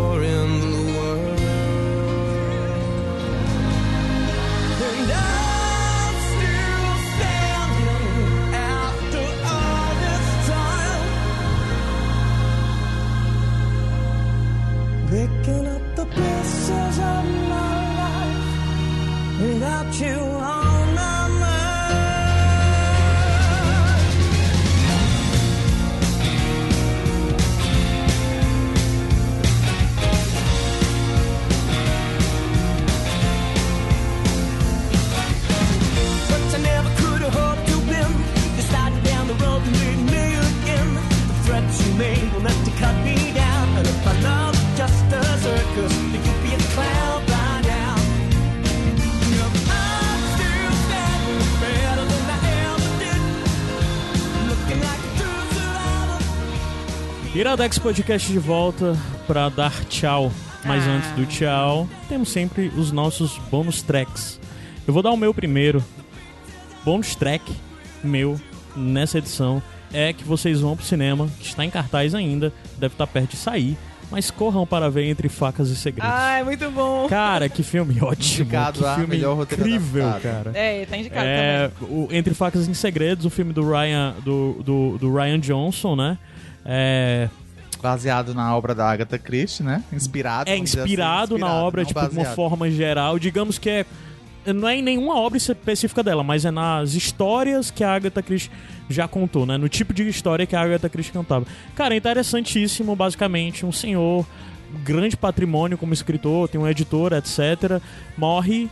[SPEAKER 2] Iradex Podcast de volta pra dar tchau. Mas
[SPEAKER 3] Ah.
[SPEAKER 2] antes do tchau, temos sempre os nossos bônus tracks. Eu vou dar o meu primeiro. Bônus track meu nessa edição é que vocês vão pro cinema, que está em cartaz ainda, deve estar perto de sair, mas corram para ver Entre Facas e Segredos.
[SPEAKER 3] Ai, muito bom.
[SPEAKER 2] Cara, que filme ótimo,
[SPEAKER 4] Indicado
[SPEAKER 2] que filme
[SPEAKER 4] melhor roteiro
[SPEAKER 2] incrível, cara.
[SPEAKER 3] É, tá indicado
[SPEAKER 2] É,
[SPEAKER 3] também.
[SPEAKER 2] o Entre Facas e Segredos, o filme do Ryan, do, do, do Ryan Johnson, né? É,
[SPEAKER 4] Baseado na obra da Agatha Christie, né? Inspirado.
[SPEAKER 2] é
[SPEAKER 4] dizer assim,
[SPEAKER 2] inspirado na
[SPEAKER 4] inspirado,
[SPEAKER 2] obra, tipo, de uma forma geral. Digamos que é. Não é em nenhuma obra específica dela, mas é nas histórias que a Agatha Christie já contou, né? No tipo de história que a Agatha Christie cantava. Cara, é interessantíssimo, basicamente. Um senhor, grande patrimônio como escritor, tem um editor, etc. Morre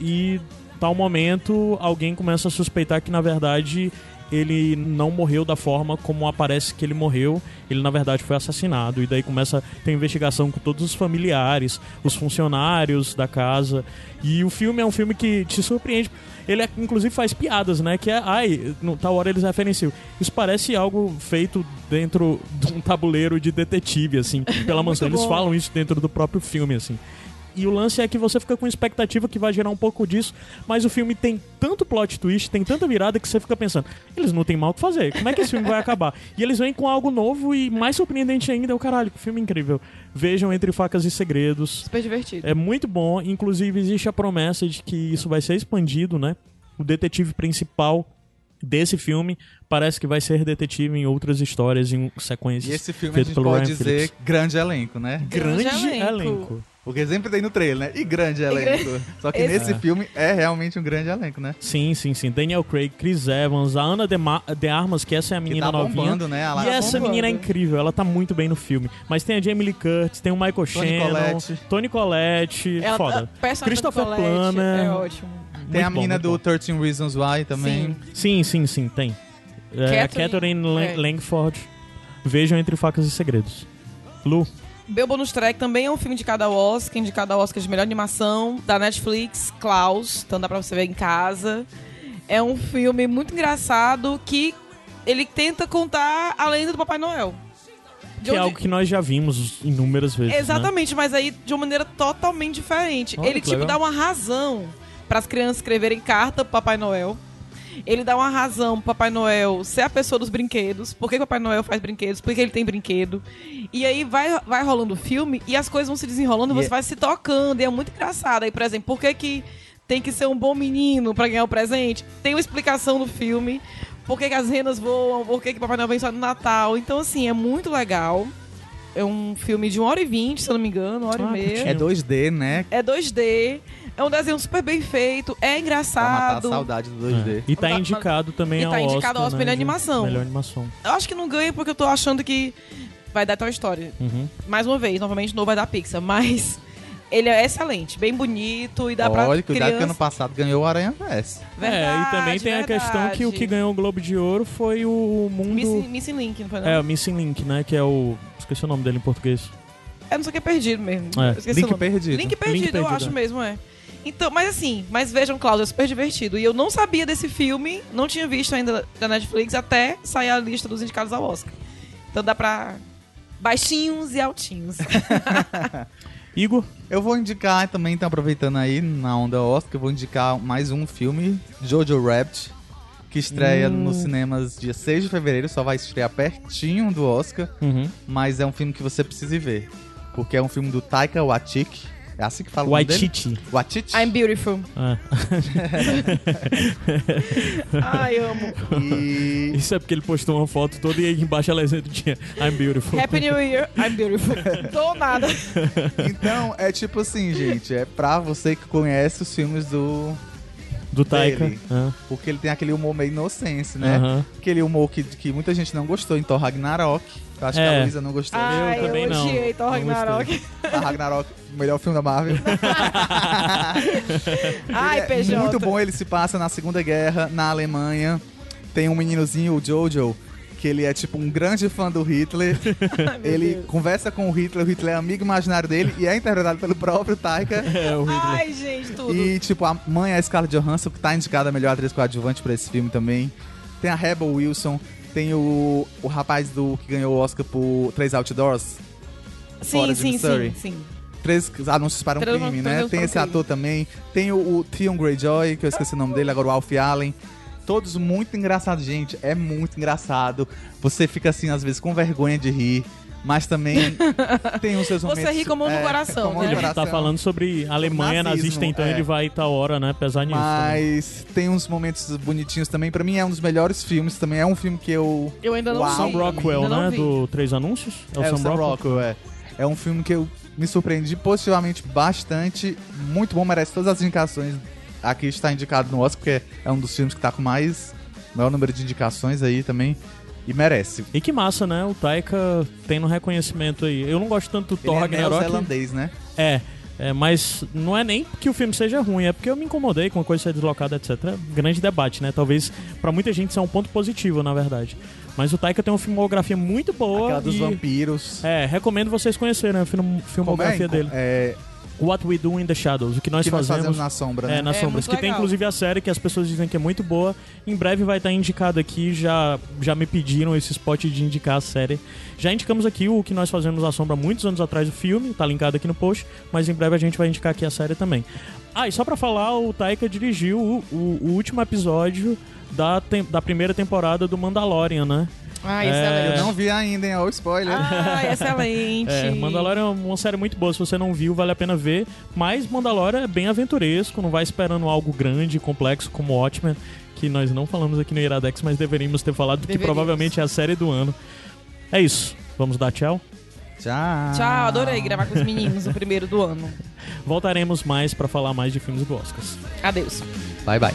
[SPEAKER 2] e, tal momento, alguém começa a suspeitar que, na verdade, ele não morreu da forma como aparece que ele morreu. Ele, na verdade, foi assassinado. E daí começa a ter investigação com todos os familiares, os funcionários da casa. E o filme é um filme que te surpreende. Ele, é- inclusive, faz piadas, né? Que é, ai, no tal hora eles referenciam. Isso parece algo feito dentro de um tabuleiro de detetive, assim, pela mansão. Eles falam isso dentro do próprio filme, assim. E o lance é que você fica com expectativa que vai gerar um pouco disso, mas o filme tem tanto plot twist, tem tanta virada que você fica pensando, eles não tem mal o que fazer, como é que esse filme vai acabar? E eles vêm com algo novo e mais surpreendente ainda, o caralho, que filme incrível. Vejam Entre Facas e Segredos.
[SPEAKER 3] Super divertido.
[SPEAKER 2] É muito bom, inclusive existe a promessa de que isso vai ser expandido, né? O detetive principal desse filme parece que vai ser detetive em outras histórias, em sequências.
[SPEAKER 4] E esse filme a gente
[SPEAKER 2] pelo
[SPEAKER 4] pode
[SPEAKER 2] Ryan
[SPEAKER 4] dizer
[SPEAKER 2] Phillips.
[SPEAKER 4] grande elenco, né?
[SPEAKER 2] grande,
[SPEAKER 3] Grande
[SPEAKER 2] elenco.
[SPEAKER 3] elenco.
[SPEAKER 4] Porque sempre tem no trailer, né? E grande elenco. Só que
[SPEAKER 3] Esse-
[SPEAKER 4] nesse filme é realmente um grande elenco, né?
[SPEAKER 2] Sim, sim, sim. Daniel Craig, Chris Evans, a Ana de, Ma de Armas, que essa é a
[SPEAKER 4] Que
[SPEAKER 2] menina
[SPEAKER 4] tá
[SPEAKER 2] novinha.
[SPEAKER 4] bombando, né? Ela
[SPEAKER 2] E essa
[SPEAKER 3] bombando.
[SPEAKER 2] menina é incrível, ela tá muito bem no filme. Mas tem a Jamie Lee Curtis, tem o Michael
[SPEAKER 4] Toni
[SPEAKER 2] Shannon,
[SPEAKER 4] Collette.
[SPEAKER 2] Tony Collette,
[SPEAKER 3] Ela-
[SPEAKER 2] foda.
[SPEAKER 3] a personagem
[SPEAKER 2] Christopher
[SPEAKER 3] Colette
[SPEAKER 2] Plummer.
[SPEAKER 3] É ótimo.
[SPEAKER 4] Tem a
[SPEAKER 2] Muito bom,
[SPEAKER 4] menina
[SPEAKER 2] muito
[SPEAKER 4] do 13 Reasons Why também.
[SPEAKER 3] Sim.
[SPEAKER 2] Sim, sim, sim, tem. É, a
[SPEAKER 3] Catherine-
[SPEAKER 2] Catherine Lang-
[SPEAKER 3] é.
[SPEAKER 2] Langford. Vejam Entre Facas e Segredos. Lu,
[SPEAKER 3] Meu Bonus Track também é um filme indicado ao Oscar, indicado ao Oscar de melhor animação, da Netflix, Klaus, então dá pra você ver em casa. É um filme muito engraçado que ele tenta contar a lenda do Papai Noel. De
[SPEAKER 2] que é
[SPEAKER 3] onde-
[SPEAKER 2] algo que nós já vimos inúmeras vezes. né?
[SPEAKER 3] Exatamente, mas aí de uma maneira totalmente diferente.
[SPEAKER 2] Olha
[SPEAKER 3] ele, tipo,
[SPEAKER 2] legal.
[SPEAKER 3] dá uma razão para as crianças escreverem carta pro Papai Noel. Ele dá uma razão pro Papai Noel ser a pessoa dos brinquedos. Por que o Papai Noel faz brinquedos? Por que ele tem brinquedo? E aí vai, vai rolando o filme e as coisas vão se desenrolando e você
[SPEAKER 4] é-
[SPEAKER 3] vai se tocando. E é muito engraçado. Aí, por exemplo, por que, que tem que ser um bom menino pra ganhar o presente? Tem uma explicação no filme. Por que, que as renas voam? Por que, que o Papai Noel vem só no Natal? Então, assim, é muito legal. É um filme de 1 hora e 20, se eu não me engano, 1 hora
[SPEAKER 2] Ah,
[SPEAKER 3] e meia.
[SPEAKER 4] É 2D, né?
[SPEAKER 3] É 2D. É um desenho super bem feito. É
[SPEAKER 4] Pra matar a
[SPEAKER 3] engraçado.
[SPEAKER 4] saudade do 2D.
[SPEAKER 2] É. E tá indicado também
[SPEAKER 3] e
[SPEAKER 2] ao
[SPEAKER 3] tá
[SPEAKER 2] Oscar,
[SPEAKER 3] indicado ao Oscar
[SPEAKER 2] né,
[SPEAKER 3] melhor animação.
[SPEAKER 2] Melhor animação.
[SPEAKER 3] Eu acho que não ganha porque eu tô achando que vai dar Toy Story.
[SPEAKER 2] Uhum.
[SPEAKER 3] Mais uma vez, novamente, novo vai dar Pixar. Mas ele é excelente, bem bonito e dá pra
[SPEAKER 4] Olha, cuidado que
[SPEAKER 3] criança...
[SPEAKER 4] ano passado ganhou o Aranha Verso.
[SPEAKER 2] é, e
[SPEAKER 3] Verdade,
[SPEAKER 2] também tem a questão que o que
[SPEAKER 3] verdade.
[SPEAKER 2] ganhou o Globo de Ouro foi o mundo...
[SPEAKER 3] Missing, Missing Link, não foi não?
[SPEAKER 2] É, o Missing Link, né? Que é o... Esqueci o nome dele em português.
[SPEAKER 3] É, não sei o que é perdido mesmo.
[SPEAKER 2] É.
[SPEAKER 4] Link
[SPEAKER 3] o nome.
[SPEAKER 4] perdido.
[SPEAKER 3] Link perdido, eu
[SPEAKER 2] perdido,
[SPEAKER 3] acho
[SPEAKER 2] é.
[SPEAKER 3] mesmo, é. Então, mas assim, mas vejam, Cláudio, é super divertido. E eu não sabia desse filme, não tinha visto ainda da Netflix até sair a lista dos indicados ao Oscar. Então dá pra baixinhos e altinhos.
[SPEAKER 2] Igor?
[SPEAKER 4] Eu vou indicar também, então aproveitando aí na onda Oscar, eu vou indicar mais um filme, Jojo Rabbit, que estreia
[SPEAKER 2] Hum.
[SPEAKER 4] nos cinemas dia 6 de fevereiro, só vai estrear pertinho do Oscar,
[SPEAKER 2] Uhum.
[SPEAKER 4] mas é um filme que você precisa ver, porque é um filme do Taika Waititi. É assim que fala o nome dele?
[SPEAKER 2] Waititi.
[SPEAKER 4] Waititi.
[SPEAKER 3] I'm beautiful.
[SPEAKER 2] É.
[SPEAKER 3] Ai, amo.
[SPEAKER 4] E
[SPEAKER 2] Isso é porque ele postou uma foto toda e aí embaixo a legenda tinha I'm beautiful.
[SPEAKER 3] Happy New Year, I'm beautiful. Tô nada.
[SPEAKER 4] então é tipo assim, gente, é pra você que conhece os filmes do
[SPEAKER 2] Do Taika.
[SPEAKER 4] dele.
[SPEAKER 2] É.
[SPEAKER 4] porque ele tem aquele humor meio inocente, né?
[SPEAKER 2] Aham.
[SPEAKER 4] Aquele humor que, que muita gente não gostou em Thor Ragnarok. Eu acho que
[SPEAKER 2] É.
[SPEAKER 4] a Luísa não gostou.
[SPEAKER 3] Ai, eu,
[SPEAKER 2] também não.
[SPEAKER 3] odiei Thor Ragnarok.
[SPEAKER 4] A Ragnarok, o melhor filme da Marvel.
[SPEAKER 3] Ai,
[SPEAKER 4] Ele
[SPEAKER 3] PJ.
[SPEAKER 4] É muito bom, ele se passa na Segunda Guerra, na Alemanha. Tem um meninozinho, o Jojo, que ele é tipo um grande fã do Hitler. ele conversa com o Hitler, o Hitler é amigo imaginário dele e é interpretado pelo próprio Taika.
[SPEAKER 2] É, o Hitler.
[SPEAKER 3] Ai, gente, tudo.
[SPEAKER 4] E, tipo, a mãe é a Scarlett Johansson, que tá indicada a melhor atriz coadjuvante pra esse filme também. Tem a Rebel Wilson, tem o, o rapaz do que ganhou o Oscar por Três Outdoors.
[SPEAKER 3] sim, sim, sim, sim.
[SPEAKER 4] Três anúncios para um
[SPEAKER 3] Três
[SPEAKER 4] crime, né? Tem esse ator também. Tem o, o Theon Greyjoy, que eu esqueci o nome dele, agora o Alfie Allen. Todos muito engraçados, gente. É muito engraçado. Você fica assim, às vezes, com vergonha de rir. Mas também tem os seus
[SPEAKER 3] Você
[SPEAKER 4] momentos...
[SPEAKER 3] ri com a mão no coração,
[SPEAKER 4] a mão
[SPEAKER 3] né?
[SPEAKER 2] A gente tá
[SPEAKER 4] coração.
[SPEAKER 2] falando sobre Alemanha
[SPEAKER 4] nazismo,
[SPEAKER 2] nazista, então
[SPEAKER 4] é.
[SPEAKER 2] ele vai tal hora, né? Pesar nisso. também.
[SPEAKER 4] Mas tem uns momentos bonitinhos também. Pra mim é um dos melhores filmes. Também é um filme que eu...
[SPEAKER 3] Eu ainda não
[SPEAKER 4] Uau.
[SPEAKER 3] vi.
[SPEAKER 2] Sam Rockwell, né? Do Três Anúncios?
[SPEAKER 4] É, o Sam Rockwell, é. É um filme que eu me surpreendi positivamente bastante. Muito bom, merece todas as indicações. Aqui está indicado no Oscar, porque é um dos filmes que tá com mais... Maior número de indicações aí também. E merece.
[SPEAKER 2] E que massa, né? O Taika tendo reconhecimento aí. Eu não gosto tanto do Thor
[SPEAKER 4] Ele é
[SPEAKER 2] Ragnarok.
[SPEAKER 4] neozelandês, né?
[SPEAKER 2] É, é, mas não é nem que o filme seja ruim, é porque eu me incomodei com a coisa ser deslocada, etc. Grande debate, né? Talvez pra muita gente isso é um ponto positivo, na verdade. Mas o Taika tem uma filmografia muito boa
[SPEAKER 4] Aquela dos
[SPEAKER 2] e...
[SPEAKER 4] vampiros.
[SPEAKER 2] É, recomendo vocês conhecerem a film-
[SPEAKER 4] é?
[SPEAKER 2] filmografia dele.
[SPEAKER 4] É,
[SPEAKER 2] What We Do in the Shadows, o que nós
[SPEAKER 5] que nós
[SPEAKER 2] fazemos
[SPEAKER 5] fazemos na sombra, né?
[SPEAKER 2] É, nas
[SPEAKER 3] É,
[SPEAKER 2] sombras. Que tem
[SPEAKER 3] legal.
[SPEAKER 2] inclusive a série que as pessoas dizem que é muito boa. Em breve vai estar indicado aqui. Já, já me pediram esse spot de indicar a série. Já indicamos aqui o que nós fazemos na sombra muitos anos atrás do filme, tá linkado aqui no post. Mas em breve a gente vai indicar aqui a série também. Ah, e só pra falar, o Taika dirigiu o, o- o último episódio da, tem- da primeira temporada do Mandalorian, né?
[SPEAKER 3] Ah,
[SPEAKER 2] É.
[SPEAKER 3] excelente.
[SPEAKER 5] Eu não vi ainda, hein? Ó, o spoiler.
[SPEAKER 3] Ah, excelente.
[SPEAKER 2] É, Mandalorian é uma série muito boa. Se você não viu, vale a pena ver. Mas Mandalorian é bem aventuresco, não vai esperando algo grande complexo como Watchmen, que nós não falamos aqui no Iradex, mas deveríamos ter falado, que
[SPEAKER 3] Deveríamos.
[SPEAKER 2] provavelmente é a série do ano. É isso. Vamos dar tchau.
[SPEAKER 5] Tchau.
[SPEAKER 3] Tchau, adorei gravar com os meninos, o primeiro do ano.
[SPEAKER 2] Voltaremos mais pra falar mais de filmes do Oscars.
[SPEAKER 3] Adeus.
[SPEAKER 5] Bye, bye.